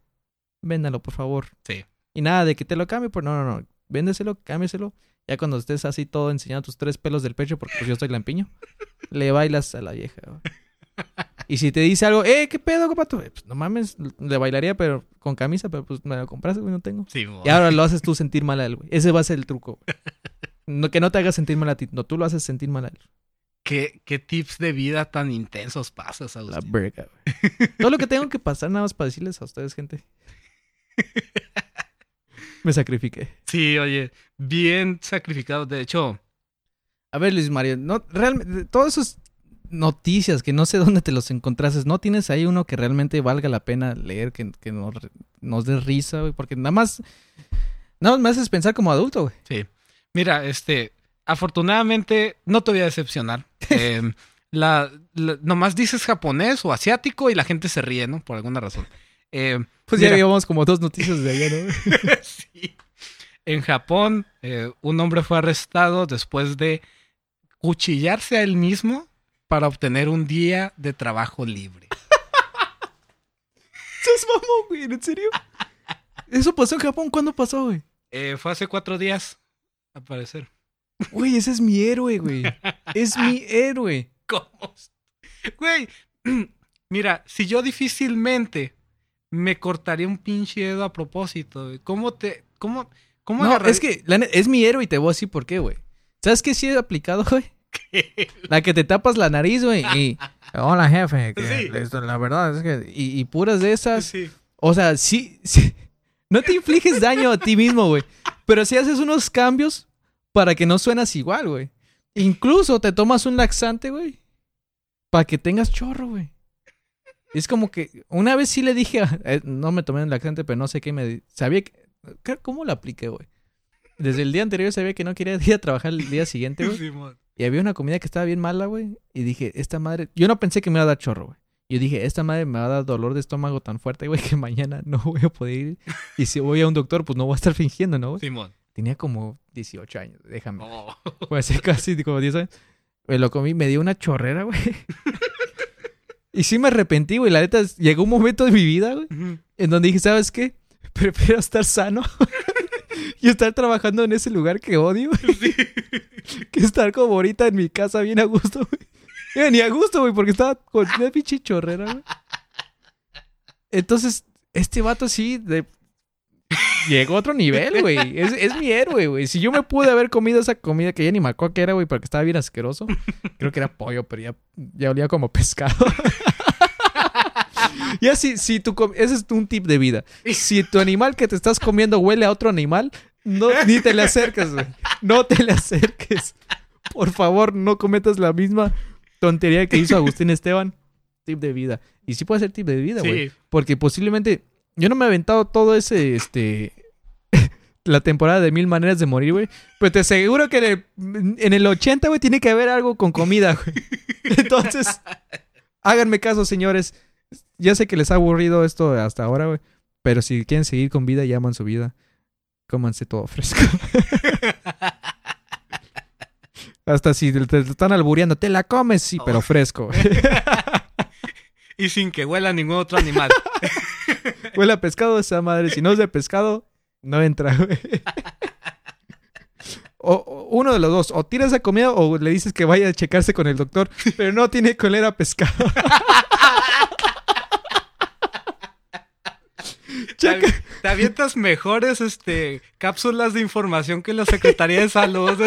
véndalo, por favor. Sí. Y nada de que te lo cambie, pues no, no, no. Véndeselo, cámbieselo. Ya cuando estés así todo enseñando tus tres pelos del pecho, porque pues yo estoy lampiño, [laughs] le bailas a la vieja. Y si te dice algo, eh, ¿qué pedo, compa? Tú, eh, Pues no mames, le bailaría, pero con camisa, pero pues me lo compraste, güey, no tengo. Simón. Y ahora lo haces tú sentir mal a él, güey. Ese va a ser el truco, güey. [laughs] No, que no te hagas sentir mal a ti, no, tú lo haces sentir mal a él. ¿Qué, qué tips de vida tan intensos pasas, La Agustín? verga, güey. Todo lo que tengo que pasar nada más para decirles a ustedes, gente. [laughs] Me sacrifiqué. Sí, oye, bien sacrificado. De hecho, A ver, Luis Mario, no, realmente, todas esas noticias que no sé dónde te los encontrases, ¿no tienes ahí uno que realmente valga la pena leer, que, que nos, nos dé risa, güey? Porque nada más, nada más me haces pensar como adulto, güey. sí. Mira, este, afortunadamente no te voy a decepcionar. [laughs] Eh, la, la- nomás dices japonés o asiático y la gente se ríe, ¿no? Por alguna razón. Eh, Pues Mira. ya llevamos como dos noticias de allá, ¿no? [laughs] sí. En Japón, eh, un hombre fue arrestado después de cuchillarse a él mismo para obtener un día de trabajo libre. [laughs] ¡Sos mamón, güey! ¿En serio? ¿Eso pasó en Japón? ¿Cuándo pasó, güey? Eh, fue hace cuatro días, al parecer. Güey, ese es mi héroe, güey. Es mi héroe. [laughs] ¿Cómo? Güey, [clears throat] mira, si yo difícilmente me cortaría un pinche dedo a propósito, güey. ¿Cómo te... ¿Cómo... ¿Cómo No, es que la es mi héroe y te voy a decir por qué, güey. ¿Sabes qué sí he aplicado, güey? [laughs] La que te tapas la nariz, güey, y... [laughs] Hola, jefe. que Sí. la verdad es que... Y, y puras de esas... Sí. O sea, sí, sí. No te infliges daño a ti mismo, güey. Pero sí haces unos cambios para que no suenas igual, güey. Incluso te tomas un laxante, güey. Para que tengas chorro, güey. Es como que una vez sí le dije, a- eh, no me tomé un laxante, pero no sé qué me... Sabía que... ¿qué- ¿Cómo lo apliqué, güey? Desde el día anterior sabía que no quería [laughs] ir a trabajar el día siguiente, güey. Y había una comida que estaba bien mala, güey. Y dije, esta madre. Yo no pensé que me iba a dar chorro, güey. Yo dije, esta madre me va a dar dolor de estómago tan fuerte, güey, que mañana [laughs] no voy a poder ir. Y si voy a un doctor, pues no voy a estar fingiendo, ¿no, güey? Simón. Tenía como 18 años, déjame. Oh. Pues hace casi como 10 años. Me lo comí, me dio una chorrera, güey. [laughs] Y sí me arrepentí, güey. La neta, llegó un momento de mi vida, güey, en donde dije, ¿sabes qué? [laughs] Prefiero estar sano [laughs] y estar trabajando en ese lugar que odio, güey, que estar como ahorita en mi casa bien a gusto, güey. Eh, Ni a gusto, güey, porque estaba con una pinche chorrera, güey. Entonces, este vato sí de... llegó a otro nivel, güey. Es, es mi héroe, güey. Si yo me pude haber comido esa comida que ya ni me acuerdo que era, güey, porque estaba bien asqueroso. Creo que era pollo, pero ya, ya olía como pescado. [laughs] ya si, si tu... Ese es un tip de vida. Si tu animal que te estás comiendo huele a otro animal, no, ni te le acerques, güey. No te le acerques. Por favor, no cometas la misma tontería que hizo Agustín Esteban. Tip de vida. Y sí puede ser tip de vida, güey. Sí. Porque posiblemente yo no me he aventado todo ese, este, [laughs] la temporada de mil maneras de morir, güey. Pero te aseguro que en el, en el 80, güey, tiene que haber algo con comida, güey. [laughs] Entonces, háganme caso, señores. Ya sé que les ha aburrido esto hasta ahora, güey. Pero si quieren seguir con vida y aman su vida, cómanse todo fresco. [laughs] Hasta si te, te están albureando, te la comes, sí, pero fresco. Y sin que huela ningún otro animal. [laughs] Huele a pescado esa madre. Si no es de pescado, no entra, güey. [laughs] O, o uno de los dos. O tira esa comida o le dices que vaya a checarse con el doctor. Pero no tiene que oler a pescado. [laughs] Te, Checa. te avientas mejores este, cápsulas de información que la Secretaría de Salud.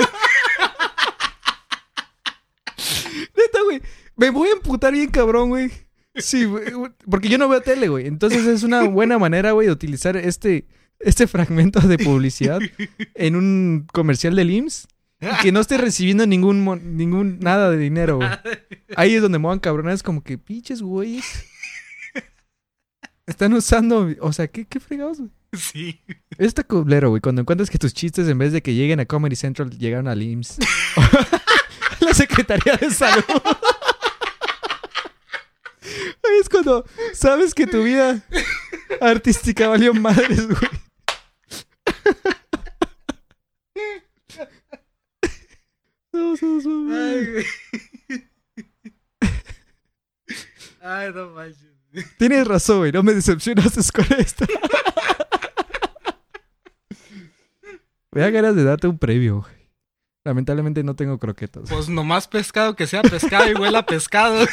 Neta, güey. Me voy a emputar bien cabrón, güey. Sí, güey. Porque yo no veo tele, güey. Entonces es una buena manera, güey, de utilizar este, este fragmento de publicidad en un comercial del IMSS. Y que no esté recibiendo ningún, ningún nada de dinero, güey. Ahí es donde me van cabronar. Es como que pinches güeyes. Están usando. O sea, ¿qué, qué fregados, güey? Sí. Está culero, güey. Cuando encuentras que tus chistes, en vez de que lleguen a Comedy Central, llegaron al IMSS. [laughs] la Secretaría de Salud. Es cuando sabes que tu vida artística valió madres, güey. No, no, no, Ay, güey. Ay, no manches. Tienes razón, güey. No me decepcionaste con esto. Me da ganas de darte un previo, güey. Lamentablemente no tengo croquetas. Pues nomás pescado que sea pescado y huela pescado.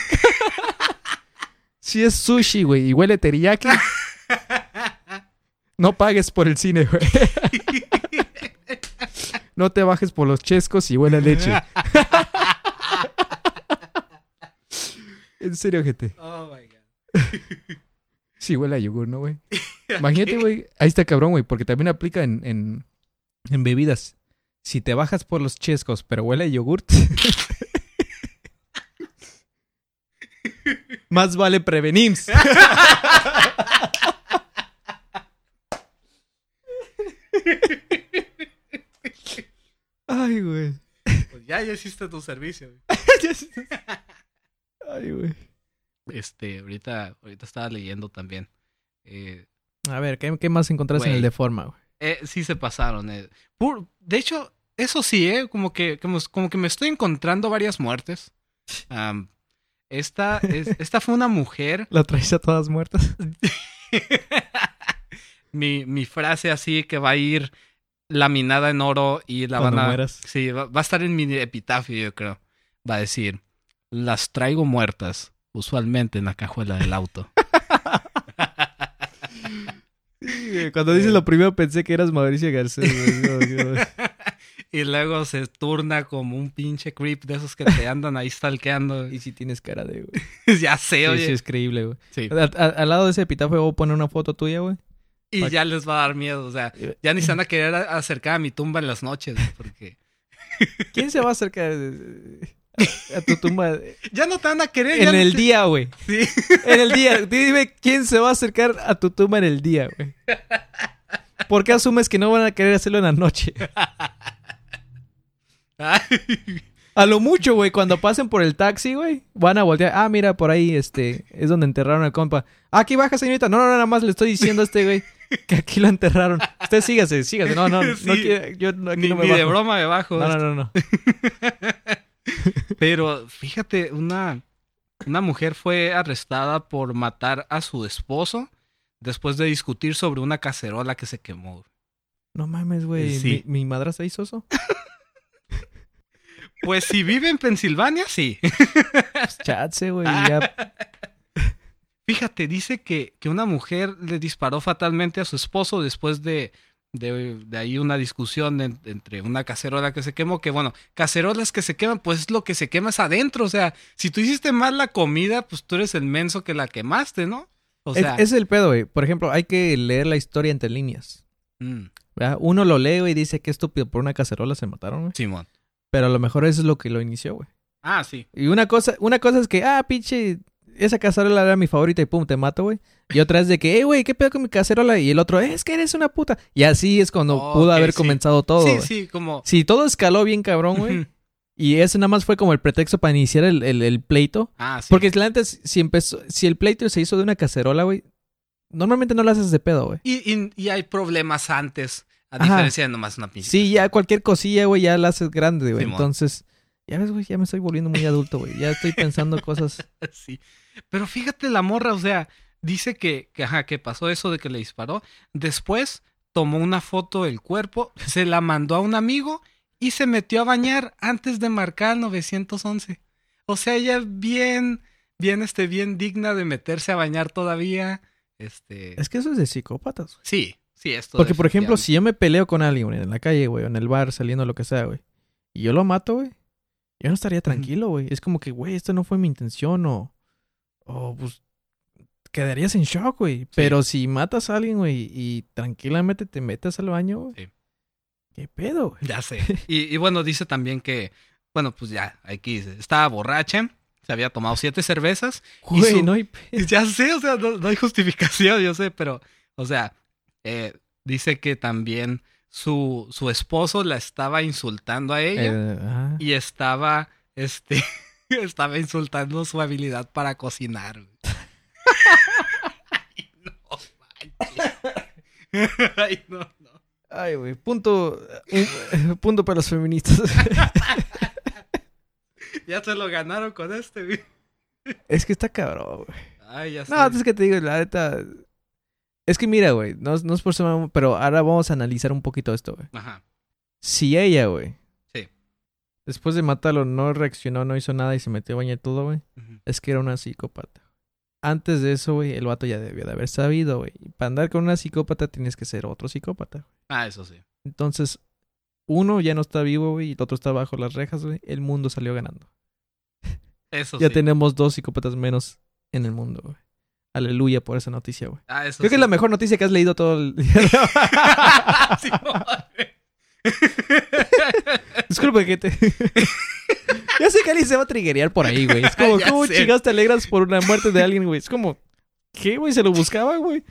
Si es sushi, güey, y huele teriyaki, no pagues por el cine, güey. No te bajes por los chescos y huele a leche. En serio, gente. Oh my god. Sí, huele a yogur, ¿no, güey? [laughs] Imagínate, güey. Ahí está cabrón, güey, porque también aplica en, en, en bebidas. Si te bajas por los chescos, pero huele a yogurt. [laughs] Más vale prevenir. [laughs] Ay, güey. Pues ya, ya hiciste tu servicio. güey. [laughs] Ay, güey. Este, ahorita, ahorita estaba leyendo también. Eh, A ver, ¿qué, qué más encontraste en el de forma, güey? eh, sí se pasaron. eh. De hecho, eso sí, ¿eh? Como que, como, como que me estoy encontrando varias muertes. Am, esta, es- esta fue una mujer. [laughs] ¿La traes a todas muertas? [laughs] mi, mi frase así que va a ir laminada en oro y la Cuando van a... mueras. Sí, va, va a estar en mi epitafio, yo creo. Va a decir, las traigo muertas, usualmente en la cajuela del auto. [laughs] Cuando dices lo primero pensé que eras Mauricio Garcés. Y luego se turna como un pinche creep de esos que te andan ahí stalkeando. Y si tienes cara de, güey. [laughs] ya sé, Sí, oye. sí, es creíble, güey. Sí. A- a- Al lado de ese epitafio voy a poner una foto tuya, güey. Y ya les va a dar miedo, o sea, ya ni se van a querer acercar a mi tumba en las noches, porque... [laughs] ¿Quién se va a acercar a, a tu tumba [laughs] Ya no te van a querer. en no el te- día, güey? Sí. En el día. Dime quién se va a acercar a tu tumba en el día, güey. ¿Por qué asumes que no van a querer hacerlo en la noche? A lo mucho, güey, cuando pasen por el taxi, güey, van a voltear. Ah, mira, por ahí, este, es donde enterraron al compa. Ah, aquí baja, señorita. No, no, nada más le estoy diciendo a este, güey, que aquí lo enterraron. Usted sígase, sígase. No, no, no, Sí. quiero- yo no- aquí ni no me ni de broma me bajo. No, no, no, no. Pero fíjate, una, una mujer fue arrestada por matar a su esposo después de discutir sobre una cacerola que se quemó. No mames, güey. Sí. Mi, mi madrastra hizo eso. [laughs] Pues si vive en Pensilvania, sí. Chatse, güey. Ya. Fíjate, dice que, que una mujer le disparó fatalmente a su esposo después de, de, de ahí una discusión en- entre una cacerola que se quemó, que bueno, cacerolas que se queman, pues es lo que se quema es adentro, o sea, si tú hiciste mal la comida, pues tú eres el menso que la quemaste, ¿no? O sea, es el pedo, güey. Por ejemplo, hay que leer la historia entre líneas. mm. Uno lo lee y dice que estúpido, por una cacerola se mataron, güey. Simón. Pero a lo mejor eso es lo que lo inició, güey. Ah, sí. Y una cosa, una cosa es que, ah, pinche, esa cacerola era mi favorita y pum, te mato, güey. Y otra es de que, eh, güey, ¿qué pedo con mi cacerola? Y el otro, "Eh, es que eres una puta. Y así es cuando Oh, pudo haber sí. comenzado todo. sí, sí, como... Si todo escaló bien cabrón, güey. y ese nada más fue como el pretexto para iniciar el, el- el pleito. Ah, sí. Porque neta, si empezó, si el pleito se hizo de una cacerola, güey, normalmente no lo haces de pedo, güey. Y, y- y hay problemas antes, a Ajá. diferencia de nomás una pinche. Sí, ya cualquier cosilla, güey, ya la haces grande, güey. Entonces, ya ves, güey, ya me estoy volviendo muy adulto, güey. Ya estoy pensando cosas. [laughs] Sí. Pero fíjate la morra, o sea, dice que, que, ajá, que pasó eso de que le disparó. Después tomó una foto del cuerpo, se la mandó a un amigo y se metió a bañar antes de marcar al 911. O sea, ella bien, bien, este, bien digna de meterse a bañar todavía. Este. Es que eso es de psicópatas, güey. Sí, sí, esto. Porque, por ejemplo, si yo me peleo con alguien, güey, en la calle, güey, en el bar, saliendo, lo que sea, güey, y yo lo mato, güey, yo no estaría tranquilo, güey. Es como que, güey, esto no fue mi intención, o. O, pues. Quedarías en shock, güey. Pero si matas a alguien, güey, y tranquilamente te metes al baño, güey. Sí. ¿Qué pedo, güey? Ya sé. [laughs] Y, y bueno, dice también que, bueno, pues ya, aquí dice, estaba borracha, se había tomado siete cervezas Güey, su- no hay pedo. [laughs] Ya sé, o sea, no, no hay justificación, yo sé, pero, o sea, eh, dice que también su, su esposo la estaba insultando a ella Eh, y estaba, este, [laughs] estaba insultando su habilidad para cocinar. [laughs] Ay, no. [laughs] Ay, no, no. Ay, güey. Punto. un- punto para los feministas. Ya se lo ganaron con este, güey. es que está cabrón, güey. Ay, ya sé. No, es que te digo, la neta. Es que mira, güey. No, no es por ser pero ahora vamos a analizar un poquito esto, güey. Ajá. Si ella, güey. Sí. Después de matarlo, no reaccionó, no hizo nada y se metió a bañar todo, güey. Es que era una psicópata. Antes de eso, güey, el vato ya debió de haber sabido, güey. Y para andar con una psicópata tienes que ser otro psicópata. Ah, eso sí. Entonces, uno ya no está vivo, güey, y el otro está bajo las rejas, güey. El mundo salió ganando. Eso ya sí. tenemos dos psicópatas menos en el mundo, güey. Aleluya por esa noticia, güey. Ah, Creo que es la mejor noticia que has leído todo el día. [laughs] Sí, no. Disculpe que te... [laughs] ya sé que alguien se va a triguear por ahí, güey. Es como, [laughs] ¿cómo chingados te alegras por una muerte de alguien, güey? Es como, ¿qué, güey? Se lo buscaba, güey.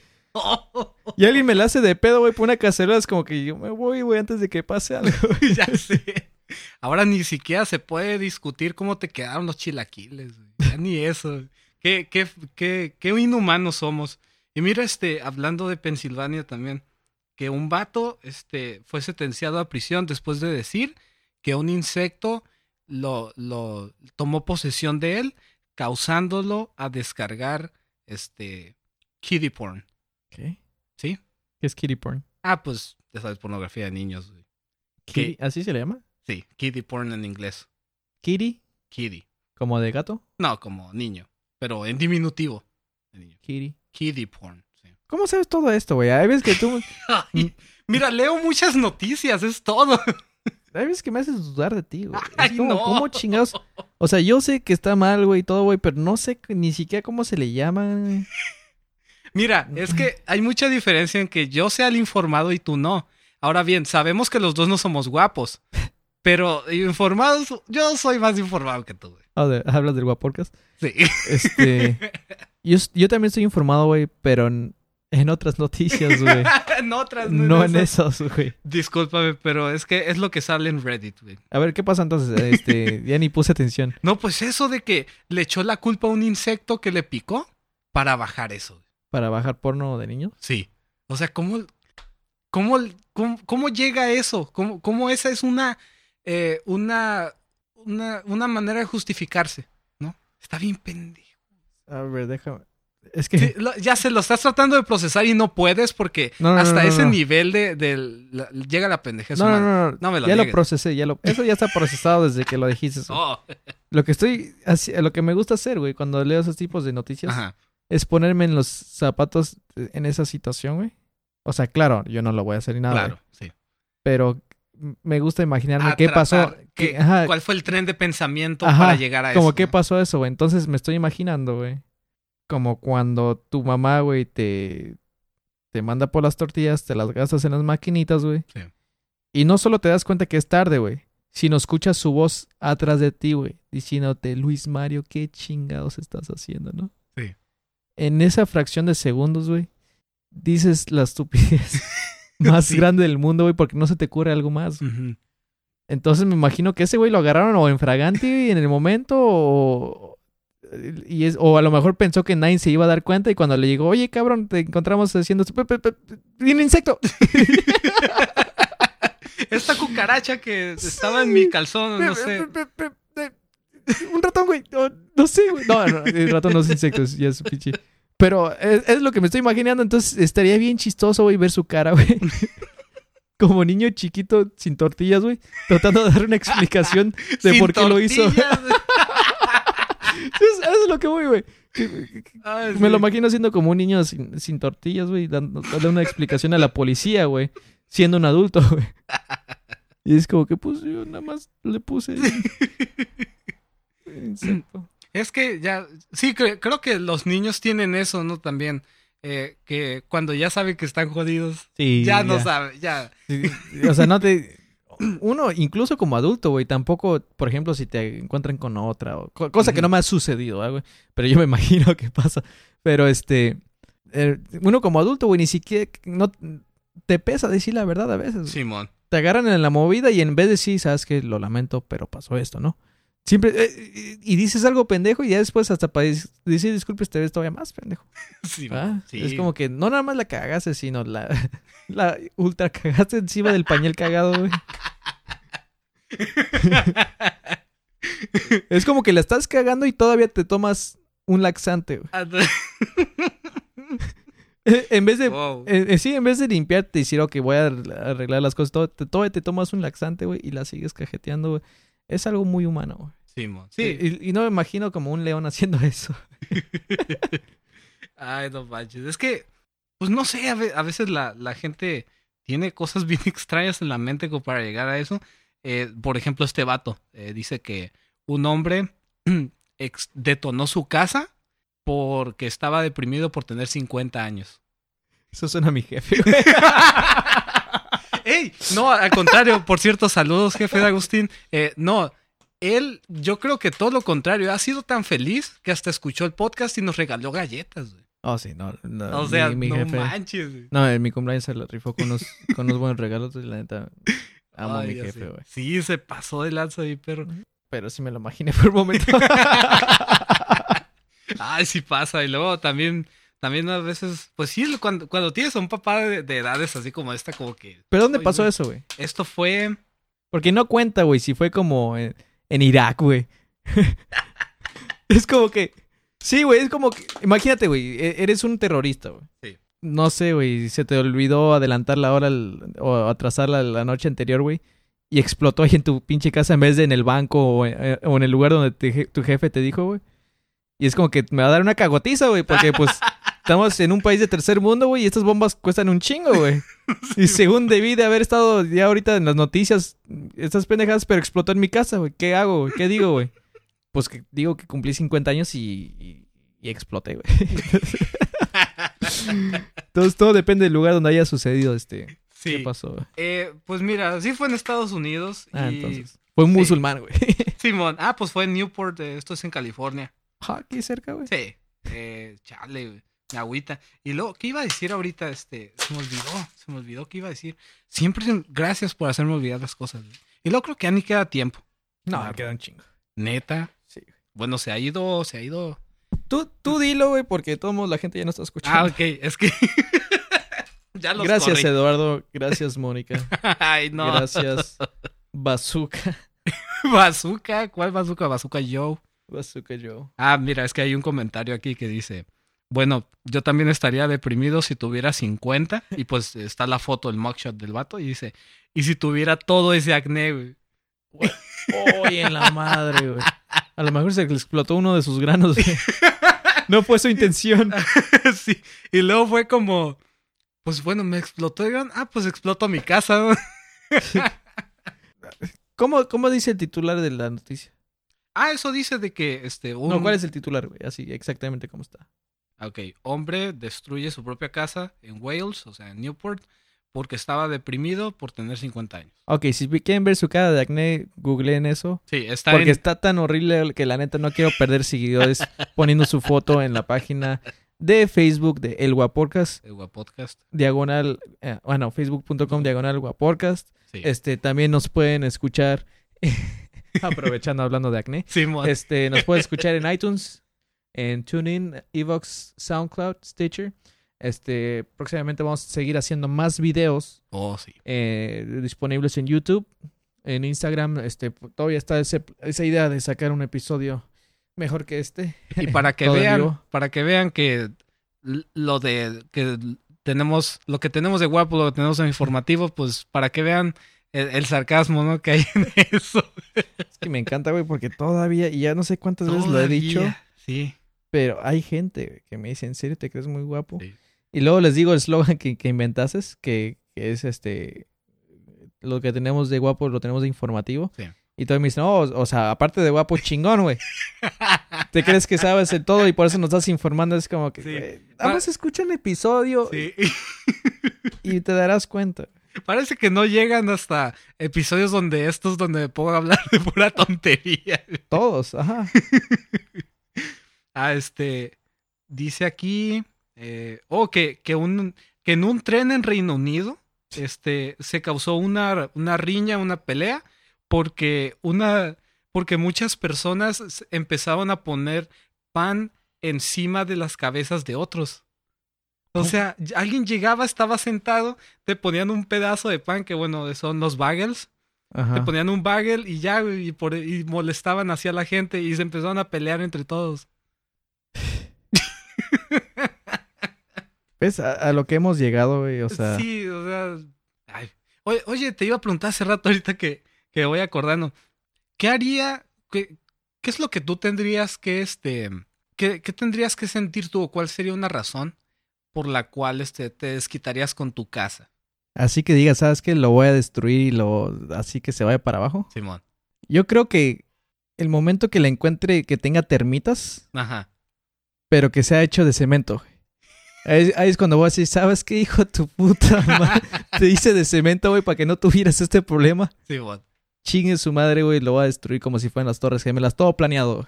Y alguien me la hace de pedo, güey, por una cacerola. Es como que yo me voy, güey, antes de que pase algo. ya sé. Ahora ni siquiera se puede discutir cómo te quedaron los chilaquiles. güey. Ya ni eso. Qué, qué, qué, qué inhumanos somos. Y mira, este, hablando de Pensilvania también, que un vato este, fue sentenciado a prisión después de decir que un insecto lo, lo tomó posesión de él, causándolo a descargar este kiddie porn. ¿Qué? ¿Sí? ¿Qué es kitty porn? Ah, pues, ya sabes, pornografía de niños. Kitty- ¿Así se le llama? Sí, kiddie porn en inglés. Kitty, Kiddie. como de gato. No, como niño, pero en diminutivo. Kitty. Kiddie porn. sí. ¿Cómo sabes todo esto, güey? Hay veces que tú... [laughs] Ay, mira, leo muchas noticias, es todo. [laughs] Hay veces que me haces dudar de ti, güey. Ay, Es como, no. ¿Cómo chingados? O sea, yo sé que está mal, güey, y todo, güey, pero no sé ni siquiera cómo se le llama. [laughs] Mira, es que hay mucha diferencia en que yo sea el informado y tú no. Ahora bien, sabemos que los dos no somos guapos, pero informados, yo soy más informado que tú, [laughs] ¿Hablas del guaporcas? Sí. Este... [laughs] yo, yo también estoy informado, güey, pero en, en otras noticias, güey. [laughs] en otras, no en esas. güey. Discúlpame, pero es que es lo que sale en Reddit, güey. A ver, ¿qué pasa entonces? Este, ya ni puse atención. No, pues eso de que le echó la culpa a un insecto que le picó para bajar eso. ¿Para bajar porno de niños? Sí. O sea, ¿cómo, cómo, cómo, cómo llega a eso? ¿Cómo, cómo esa es una, eh, una, una, una manera de justificarse? ¿No? Está bien pendejo. A ver, déjame. Es que... Sí, lo- ya se lo estás tratando de procesar y no puedes porque No, no, no, hasta no, ese nivel de, la- llega la pendejez No, no, no, me lo ya lo procesé, ya lo... Eso ya está procesado desde que lo dijiste. [laughs] Oh, Lo que estoy... Lo que me gusta hacer, güey, cuando leo esos tipos de noticias, Ajá. es ponerme en los zapatos de- en esa situación, güey. O sea, claro, yo no lo voy a hacer ni nada, Claro, güey, sí. pero me gusta imaginarme A qué pasó. que- ajá, ¿Cuál fue el tren de pensamiento Ajá, para llegar a eso? como qué no? pasó eso, güey. Entonces me estoy imaginando, güey. Como cuando tu mamá, güey, te, te manda por las tortillas, te las gastas en las maquinitas, güey. Sí. Y no solo te das cuenta que es tarde, güey. Sino escuchas su voz atrás de ti, güey. Diciéndote, Luis Mario, qué chingados estás haciendo, ¿no? Sí. En esa fracción de segundos, güey, dices la estupidez [laughs] más Sí. grande del mundo, güey, porque no se te ocurre algo más. Entonces me imagino que ese güey lo agarraron o en fraganti en el momento o... Y es, o a lo mejor pensó que nadie se iba a dar cuenta y cuando le llegó, oye cabrón, te encontramos haciendo... ¡Un insecto! [laughs] Esta cucaracha que estaba en mi calzón, no sé. Un ratón, güey. No, no sé, güey. No, no, el ratón no es insectos, ya es pinche. Pero es, es lo que me estoy imaginando, entonces estaría bien chistoso, güey, ver su cara, güey. [laughs] Como niño chiquito sin tortillas, güey. Tratando de dar una explicación de por qué lo hizo. [laughs] Eso es lo que voy, güey. Ay, Me lo imagino siendo como un niño sin, sin tortillas, güey, dando, dando una explicación a la policía, güey, siendo un adulto, güey. Y es como que, pues, yo nada más le puse insecto. [laughs] Es que ya, sí, cre- creo que los niños tienen eso, ¿no? También, eh, que cuando ya saben que están jodidos, Sí, ya no saben, ya. Sí, O sea, no te... Uno, incluso como adulto, güey, tampoco, por ejemplo, si te encuentran con otra, o cosa que no me ha sucedido, ¿ah, güey, pero yo me [laughs] imagino que pasa. Pero este, eh, uno como adulto, güey, ni siquiera, no, te pesa decir la verdad a veces. Simón. Te agarran en la movida y en vez de decir, sabes que lo lamento, pero pasó esto, ¿no? Siempre, eh, y y dices algo pendejo y ya después hasta para decir disculpes te ves todavía más pendejo. Simón. [laughs] Ah, sí. Es como que no nada más la cagaste, sino la, [laughs] la ultra cagaste encima del pañal cagado, güey. [laughs] Es como que la estás cagando y todavía te tomas un laxante, güey. Eh, En vez de... Wow. eh, eh, sí, en vez de limpiarte y decir, ok, voy a arreglar las cosas, todo, te, todavía te tomas un laxante, güey, y la sigues cajeteando, güey. Es algo muy humano, güey. Simón. Sí. Y, y no me imagino como un león haciendo [laughs] eso. [laughs] Ay, no manches. Es que, pues no sé, a, ve- a veces la, la gente tiene cosas [laughs] bien extrañas en la mente como para llegar a eso. Eh, por ejemplo, este vato eh, dice que un hombre [clears throat] detonó su casa porque estaba deprimido por tener 50 años. Eso suena a mi jefe, güey. ¡Ey! No, al contrario, por cierto, saludos, jefe de Agustín. Eh, no, él, yo creo que todo lo contrario, ha sido tan feliz que hasta escuchó el podcast y nos regaló galletas, güey. Oh, sí, no. no O sea, mi, mi no jefe. manches, güey. No, en mi cumpleaños se lo rifó con unos, con unos buenos regalos. Y la neta, amo a mi jefe, güey. Sí, se pasó de lanza ahí, perro. Pero sí me lo imaginé por un momento. [laughs] Ay, sí pasa. Y luego también, también a veces, pues sí, cuando, cuando tienes a un papá de, de edades así como esta, como que... ¿Pero dónde pasó güey. eso, güey? Esto fue... Porque no cuenta, güey, si fue como en, en Irak, güey. [laughs] es como que... Sí, güey, es como que... Imagínate, güey, e- eres un terrorista, güey. Sí. No sé, güey, se te olvidó adelantar la hora el- o atrasarla la noche anterior, güey. Y explotó ahí en tu pinche casa en vez de en el banco o en, o en el lugar donde te tu jefe te dijo, güey. Y es como que me va a dar una cagotiza, güey, porque pues [laughs] estamos en un país de tercer mundo, güey, y estas bombas cuestan un chingo, güey. [laughs] Y según debí de haber estado ya ahorita en las noticias, estas pendejadas, pero explotó en mi casa, güey. ¿Qué hago, güey? ¿Qué digo, güey? Pues que digo que cumplí 50 años y, y, y exploté, güey. [laughs] Entonces todo depende del lugar donde haya sucedido este. Sí. ¿Qué pasó? Eh, pues mira, sí fue en Estados Unidos. Ah, y... entonces. Fue un sí. musulmán, güey. [laughs] Simón. Ah, pues fue en Newport, eh, esto es en California. Ah, Aquí cerca, güey. Sí. Eh, chale, güey. Agüita. Y luego, ¿qué iba a decir ahorita? Este, se me olvidó, se me olvidó qué iba a decir. Siempre, gracias por hacerme olvidar las cosas. güey. Y luego creo que ya ni queda tiempo. No, Claro. queda un chingo. Neta. Sí. Bueno, se ha ido, se ha ido. Tú, tú dilo, güey, porque todos la gente ya no está escuchando. Ah, ok, es que. [laughs] ya los Gracias, corrí. Eduardo. Gracias, Mónica. [laughs] Ay, no. Gracias, Bazooka. [laughs] Bazooka, ¿cuál bazooka? Bazooka Joe. Bazooka Joe. Ah, mira, es que hay un comentario aquí que dice, bueno, yo también estaría deprimido si tuviera 50 [laughs] y pues está la foto, el mugshot del vato y dice, y si tuviera todo ese acné, güey. Uy, en la madre, güey. A lo mejor se le explotó uno de sus granos, güey. No fue su intención. [laughs] sí, y luego fue como, pues bueno, me explotó, y digan, ah, pues explotó mi casa. [laughs] ¿Cómo, ¿Cómo dice el titular de la noticia? ah, eso dice de que, este, un... No, ¿cuál es el titular, güey? Así, exactamente cómo está. Ok, hombre destruye su propia casa en Wales, o sea, en Newport, porque estaba deprimido por tener 50 años. Ok, si quieren ver su cara de acné, googleen eso. Sí, está Porque en... está tan horrible que la neta no quiero perder seguidores [laughs] poniendo su foto en la página de Facebook de El Guaporcast, el Podcast. diagonal, eh, bueno, facebook.com diagonal Guaporcast. Sí. Este, también nos pueden escuchar, [laughs] aprovechando hablando de acné, Simón. este, nos pueden escuchar en [laughs] iTunes, en TuneIn, Evox, SoundCloud, Stitcher. Este, próximamente vamos a seguir haciendo más videos Oh, sí. eh, disponibles en YouTube, en Instagram. Este, todavía está ese- esa idea de sacar un episodio mejor que este. Y para que [laughs] en vean, para que vean que lo de que tenemos, lo que tenemos de guapo, lo que tenemos de informativo, pues para que vean el, el sarcasmo, ¿no? Que hay en [laughs] eso. Es que me encanta, güey, porque todavía, y ya no sé cuántas veces lo he dicho, Sí. Pero hay gente que me dice, ¿en serio te crees muy guapo? Sí. Y luego les digo el eslogan que, que inventases, que, que es este, lo que tenemos de guapo lo tenemos de informativo. Sí. Y todos me dicen, oh, o sea, aparte de guapo, [laughs] chingón, güey. ¿Te crees que sabes de todo y por eso nos estás informando? Es como que, Sí. nada más escucha el episodio Sí. [laughs] y te darás cuenta. Parece que no llegan hasta episodios donde estos donde me a hablar de pura tontería. Todos, ajá. [laughs] Ah, este. Dice aquí. Eh, oh, que, que, un, que en un tren en Reino Unido. Este. Se causó una, una riña, una pelea. Porque una. Porque muchas personas empezaron a poner pan encima de las cabezas de otros. O sea, alguien llegaba, estaba sentado, te ponían un pedazo de pan, que bueno, son los bagels. Te ponían un bagel y ya, y, por, y molestaban hacia la gente y se empezaron a pelear entre todos. ¿Ves? A, a lo que hemos llegado, güey, o sea. Sí, o sea. ay. Oye, oye, te iba a preguntar hace rato ahorita que, que voy acordando. ¿Qué haría? Qué, qué es lo que tú tendrías que, este. ¿qué, qué tendrías que sentir tú o cuál sería una razón por la cual este, te desquitarías con tu casa? Así que digas, ¿sabes qué? Lo voy a destruir y lo. Así que se vaya para abajo. Simón. Yo creo que el momento que la encuentre que tenga termitas, Ajá. Pero que sea hecho de cemento. Ahí, ahí es cuando voy a decir, ¿sabes qué, hijo de tu puta [laughs] madre? Te hice de cemento, güey, para que no tuvieras este problema. Sí, bueno. Chingue su madre, güey, lo voy a destruir como si fueran las Torres Gemelas. Todo planeado, güey.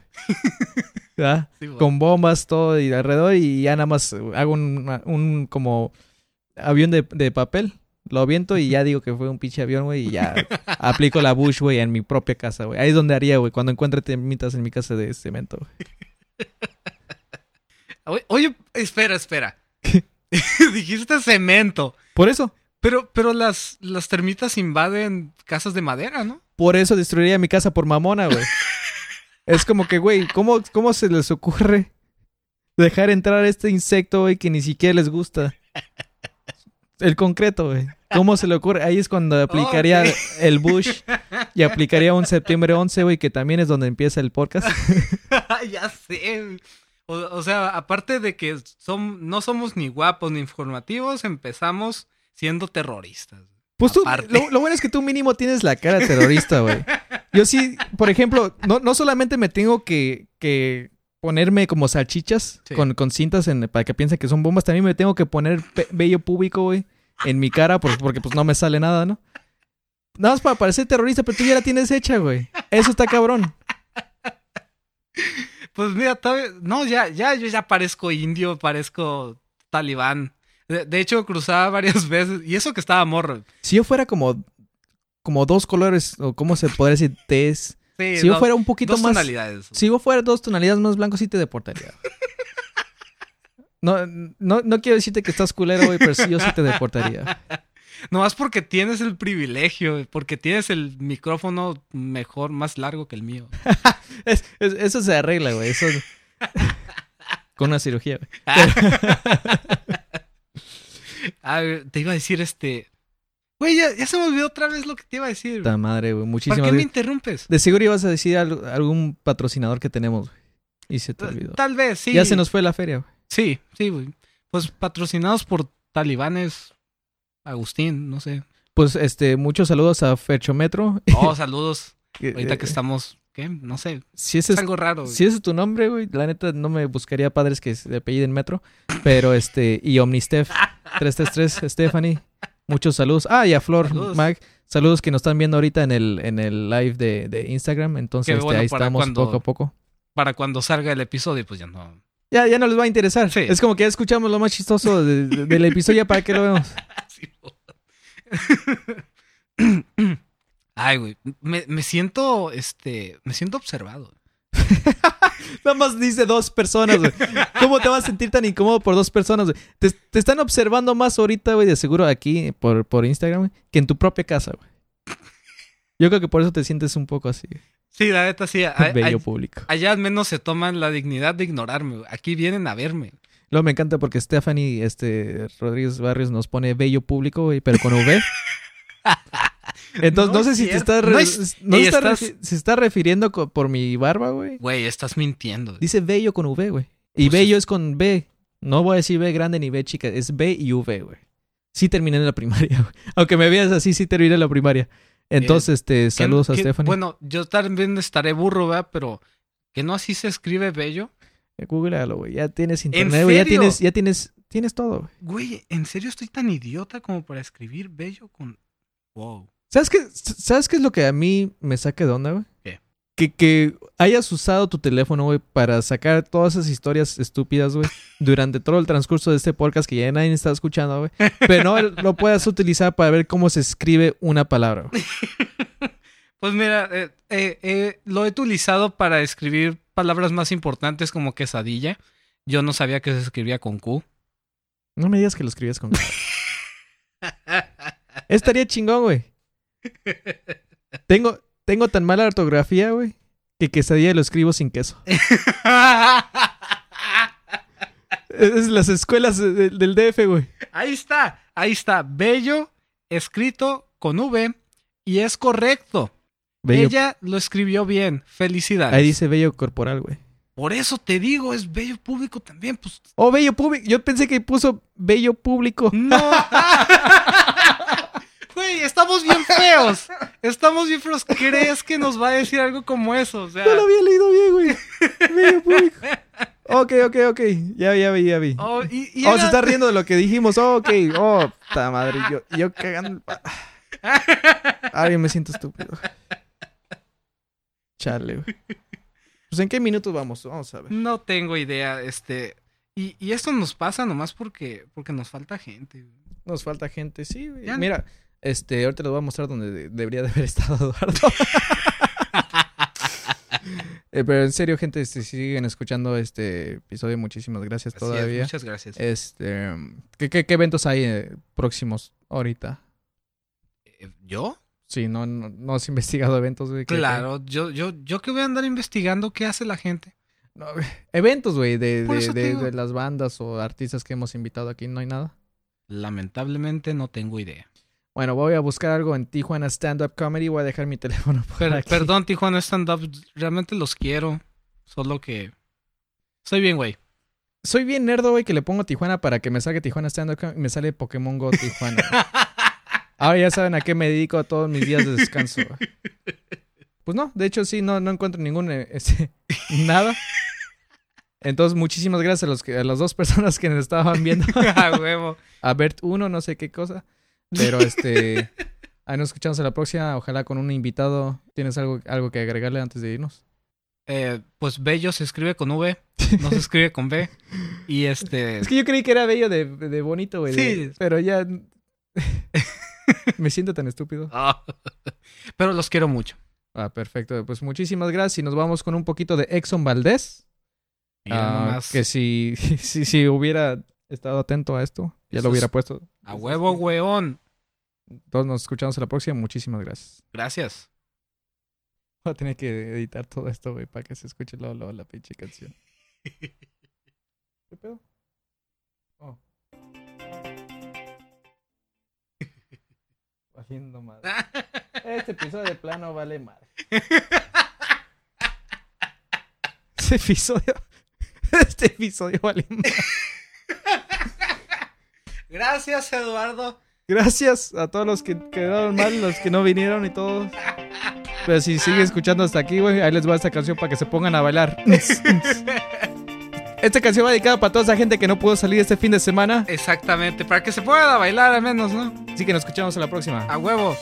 ¿verdad? [laughs] Sí, bueno. Con bombas, todo y alrededor. Y ya nada más hago un, un como avión de, de papel. Lo aviento y ya digo que fue un pinche avión, güey. Y ya [laughs] aplico la Bush, güey, en mi propia casa, güey. Ahí es donde haría, güey, cuando encuentre termitas en mi casa de cemento, güey. Oye, espera, espera. [laughs] [laughs] Dijiste cemento. Por eso. Pero, pero las, las termitas invaden casas de madera, ¿no? Por eso destruiría mi casa por mamona, güey. [laughs] es como que, güey, ¿cómo, ¿cómo se les ocurre dejar entrar este insecto, güey, que ni siquiera les gusta? El concreto, güey. ¿Cómo se le ocurre? Ahí es cuando aplicaría el Bush y aplicaría un septiembre 11, güey, que también es donde empieza el podcast. ya sé. O, o sea, aparte de que som- no somos ni guapos ni informativos, empezamos siendo terroristas. Pues tú, lo, lo bueno es que tú mínimo tienes la cara terrorista, güey. Yo sí, por ejemplo, no, no solamente me tengo que, que ponerme como salchichas Sí. con, con cintas en- para que piensen que son bombas, también me tengo que poner vello público, güey, en mi cara por- porque pues no me sale nada, ¿no? Nada más para parecer terrorista, pero tú ya la tienes hecha, güey. Eso está cabrón. Pues mira, todavía- no, ya, ya, yo ya parezco indio, parezco talibán. De, de hecho, cruzaba varias [laughs] veces, y eso que estaba morro. Si yo fuera como, como dos colores, o cómo se podría decir, tez. Sí, Si yo dos- fuera un poquito dos más... tonalidades. Si yo fuera dos tonalidades más blancos, sí te deportaría. No, no, no quiero decirte que estás culero, güey, pero sí, yo sí te deportaría. [laughs] Nomás porque tienes el privilegio, porque tienes el micrófono mejor, más largo que el mío. [laughs] Es- es- eso se arregla, güey. Eso... [laughs] Con una cirugía, güey. [laughs] Ah, te iba a decir este. Güey, ya, ya se me olvidó otra vez lo que te iba a decir. Puta madre, güey. ¿Para Muchísimas qué me interrumpes? De seguro ibas a decir algo- algún patrocinador que tenemos, güey. Y se te olvidó. Tal vez, sí. Ya se nos fue la feria, güey. Sí, sí, güey. Pues patrocinados por talibanes. Agustín, no sé. Pues, este, muchos saludos a Ferchometro. Oh, saludos. [laughs] Ahorita que Eh, estamos. ¿Qué? No sé. Si ese Es es algo raro. güey. Si ese es tu nombre, güey, la neta no me buscaría padres que se apelliden Metro. Pero este, y Omnistef [laughs] 333, Stephanie, muchos saludos. Ah, y a Flor Saludos. Mag, saludos que nos están viendo ahorita en el, en el live de, de Instagram. Entonces, este, ahí estamos cuando- poco a poco. Para cuando salga el episodio, pues ya no. Ya, ya no les va a interesar. Sí. Es como que ya escuchamos lo más chistoso de- de- del episodio, ¿para qué lo vemos? [laughs] Sí, [clears throat] [clears throat] Ay, güey. Me, me siento, este, me siento observado. [laughs] Nada más dice dos personas, güey. ¿Cómo te vas a sentir tan incómodo por dos personas, güey? Te, te están observando más ahorita, güey, de seguro aquí por, por Instagram, güey, que en tu propia casa, güey. Yo creo que por eso te sientes un poco así, Sí, la neta sí. a- a- bello público. allá al menos se toman la dignidad de ignorarme. güey. Aquí vienen a verme. Luego me encanta porque Stephanie este, Rodríguez Barrios nos pone bello público, güey, pero con V. [laughs] Entonces, No no, sé si te cierto. está, No es- no estás- se está refiriendo por mi barba, güey. Güey, estás mintiendo. Dice bello con V, güey. Y Pues bello es con B. No voy a decir B grande ni B chica, es B y V, güey. Sí terminé en la primaria, [laughs] güey. Aunque me veas así, sí terminé en la primaria. Entonces, este, Que- saludos a Stephanie. Bueno, yo también estaré burro, ¿verdad? Pero que no así se escribe bello. Googlealo, güey. Ya tienes ¿En internet, güey. Ya tienes, ya tienes, tienes todo, güey. Güey, ¿en serio estoy tan idiota como para escribir bello con... Wow. ¿Sabes qué, ¿Sabes qué es lo que a mí me saca de onda, güey? ¿Qué? Que, que hayas usado tu teléfono, güey, para sacar todas esas historias estúpidas, güey, durante todo el transcurso de este podcast que ya nadie está escuchando, güey. Pero no lo puedas utilizar para ver cómo se escribe una palabra, güey. [laughs] Pues mira, eh, eh, eh, lo he utilizado para escribir palabras más importantes como quesadilla. Yo no sabía que se escribía con Q. No me digas que lo escribías con... [laughs] Estaría chingón, güey. [laughs] Tengo, tengo tan mala ortografía, güey, que quesadilla lo escribo sin queso. [laughs] Es las escuelas de- de- del DF, güey. ahí está, ahí está. Bello, escrito con V y es correcto. Bello- Ella lo escribió bien. Felicidades. Ahí dice bello corporal, güey. Por eso te digo, es bello público también. Pues Oh, bello público. Yo pensé que puso bello público. no. [laughs] Güey, estamos bien feos. Estamos bien feos. ¿Crees que nos va a decir algo como eso? O sea, No lo había leído bien, güey. Medio público. Ok, ok, ok. Ya, ya vi, ya vi. oh, y, y Oh, era- se está riendo de lo que dijimos. Oh, ok. Oh, puta madre. Yo, yo cagando. [laughs] Ay, me siento estúpido. Chale, güey. Pues en qué minutos vamos? Vamos a ver. No tengo idea, este... Y, y esto nos pasa nomás porque, porque nos falta gente. güey. Nos falta gente, sí, güey. Mira, este, ahorita les voy a mostrar donde de- debería de haber [laughs] estado Eduardo. [laughs] Eh, pero en serio, gente, si siguen escuchando este episodio, muchísimas gracias Así es, todavía. muchas gracias. Este, ¿qué, qué, qué eventos hay eh, próximos ahorita? Eh, ¿Yo? Sí, no, no, no has investigado eventos, güey. ¿Qué- Claro, yo, yo, yo que voy a andar investigando qué hace la gente. No, eventos, güey, de, de, de- de las bandas o artistas que hemos invitado aquí, no hay nada. Lamentablemente no tengo idea. Bueno, voy a buscar algo en Tijuana Stand Up Comedy. Voy a dejar mi teléfono por aquí. perdón, Tijuana Stand Up, realmente los quiero. Solo que. Soy bien, güey. Soy bien nerdo, güey, que le pongo Tijuana para que me salga Tijuana Stand Up Comedy y me sale Pokémon Go Tijuana. [laughs] Ahora ya saben a qué me dedico todos mis días de descanso. güey. Pues no, de hecho sí, no, no encuentro ningún, eh, este, nada. Entonces, muchísimas gracias a, los que, a las dos personas que nos estaban viendo. [laughs] A huevo. A Bert uno, no sé qué cosa. Pero [laughs] este, ahí nos escuchamos en la próxima. Ojalá con un invitado. ¿Tienes algo, algo que agregarle antes de irnos? Eh, pues Bello se escribe con V, [laughs] no se escribe con B. Y este. Es que yo creí que era bello de, de bonito, güey. de- Sí. Pero ya... [laughs] me siento tan estúpido. Ah. Pero los quiero mucho. Ah, perfecto. Pues muchísimas gracias. Y nos vamos con un poquito de Exxon Valdés. Mira Ah, nomás. que si, si, si hubiera estado atento a esto, ya Eso lo hubiera es- puesto. A huevo, weón. Todos nos escuchamos en la próxima. Muchísimas gracias. Gracias. Voy a tener que editar todo esto, güey, para que se escuche luego, luego la pinche canción. [laughs] ¿Qué pedo? Oh. [laughs] Valiendo madre. [laughs] Este episodio de plano vale madre. Este episodio. Este episodio vale madre. Gracias, Eduardo. Gracias a todos los que quedaron mal, los que no vinieron y todos. Pero si siguen escuchando hasta aquí, güey, ahí les va esta canción para que se pongan a bailar. [laughs] Esta canción va dedicada para toda esa gente que no pudo salir este fin de semana. Exactamente, para que se pueda bailar al menos, ¿no? Así que nos escuchamos en la próxima. A huevo.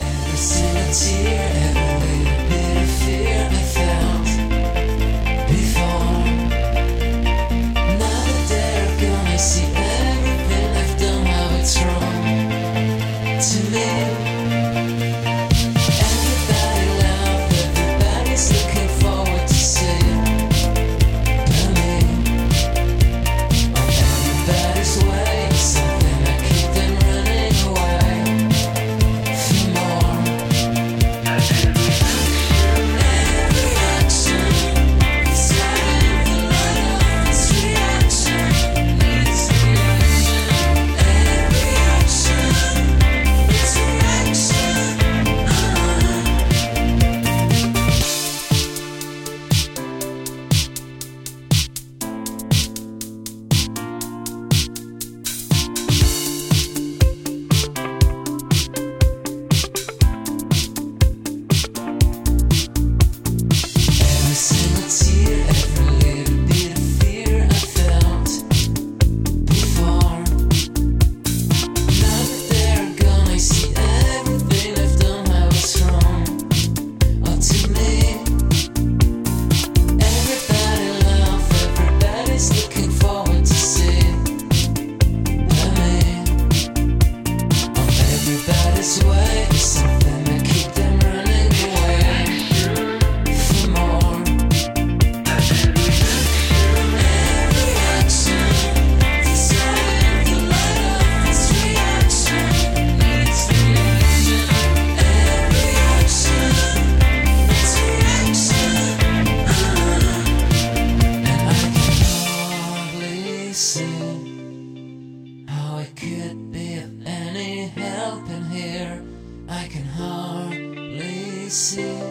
Can hardly see.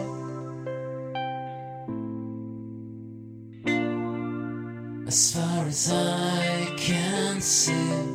As far as I can see,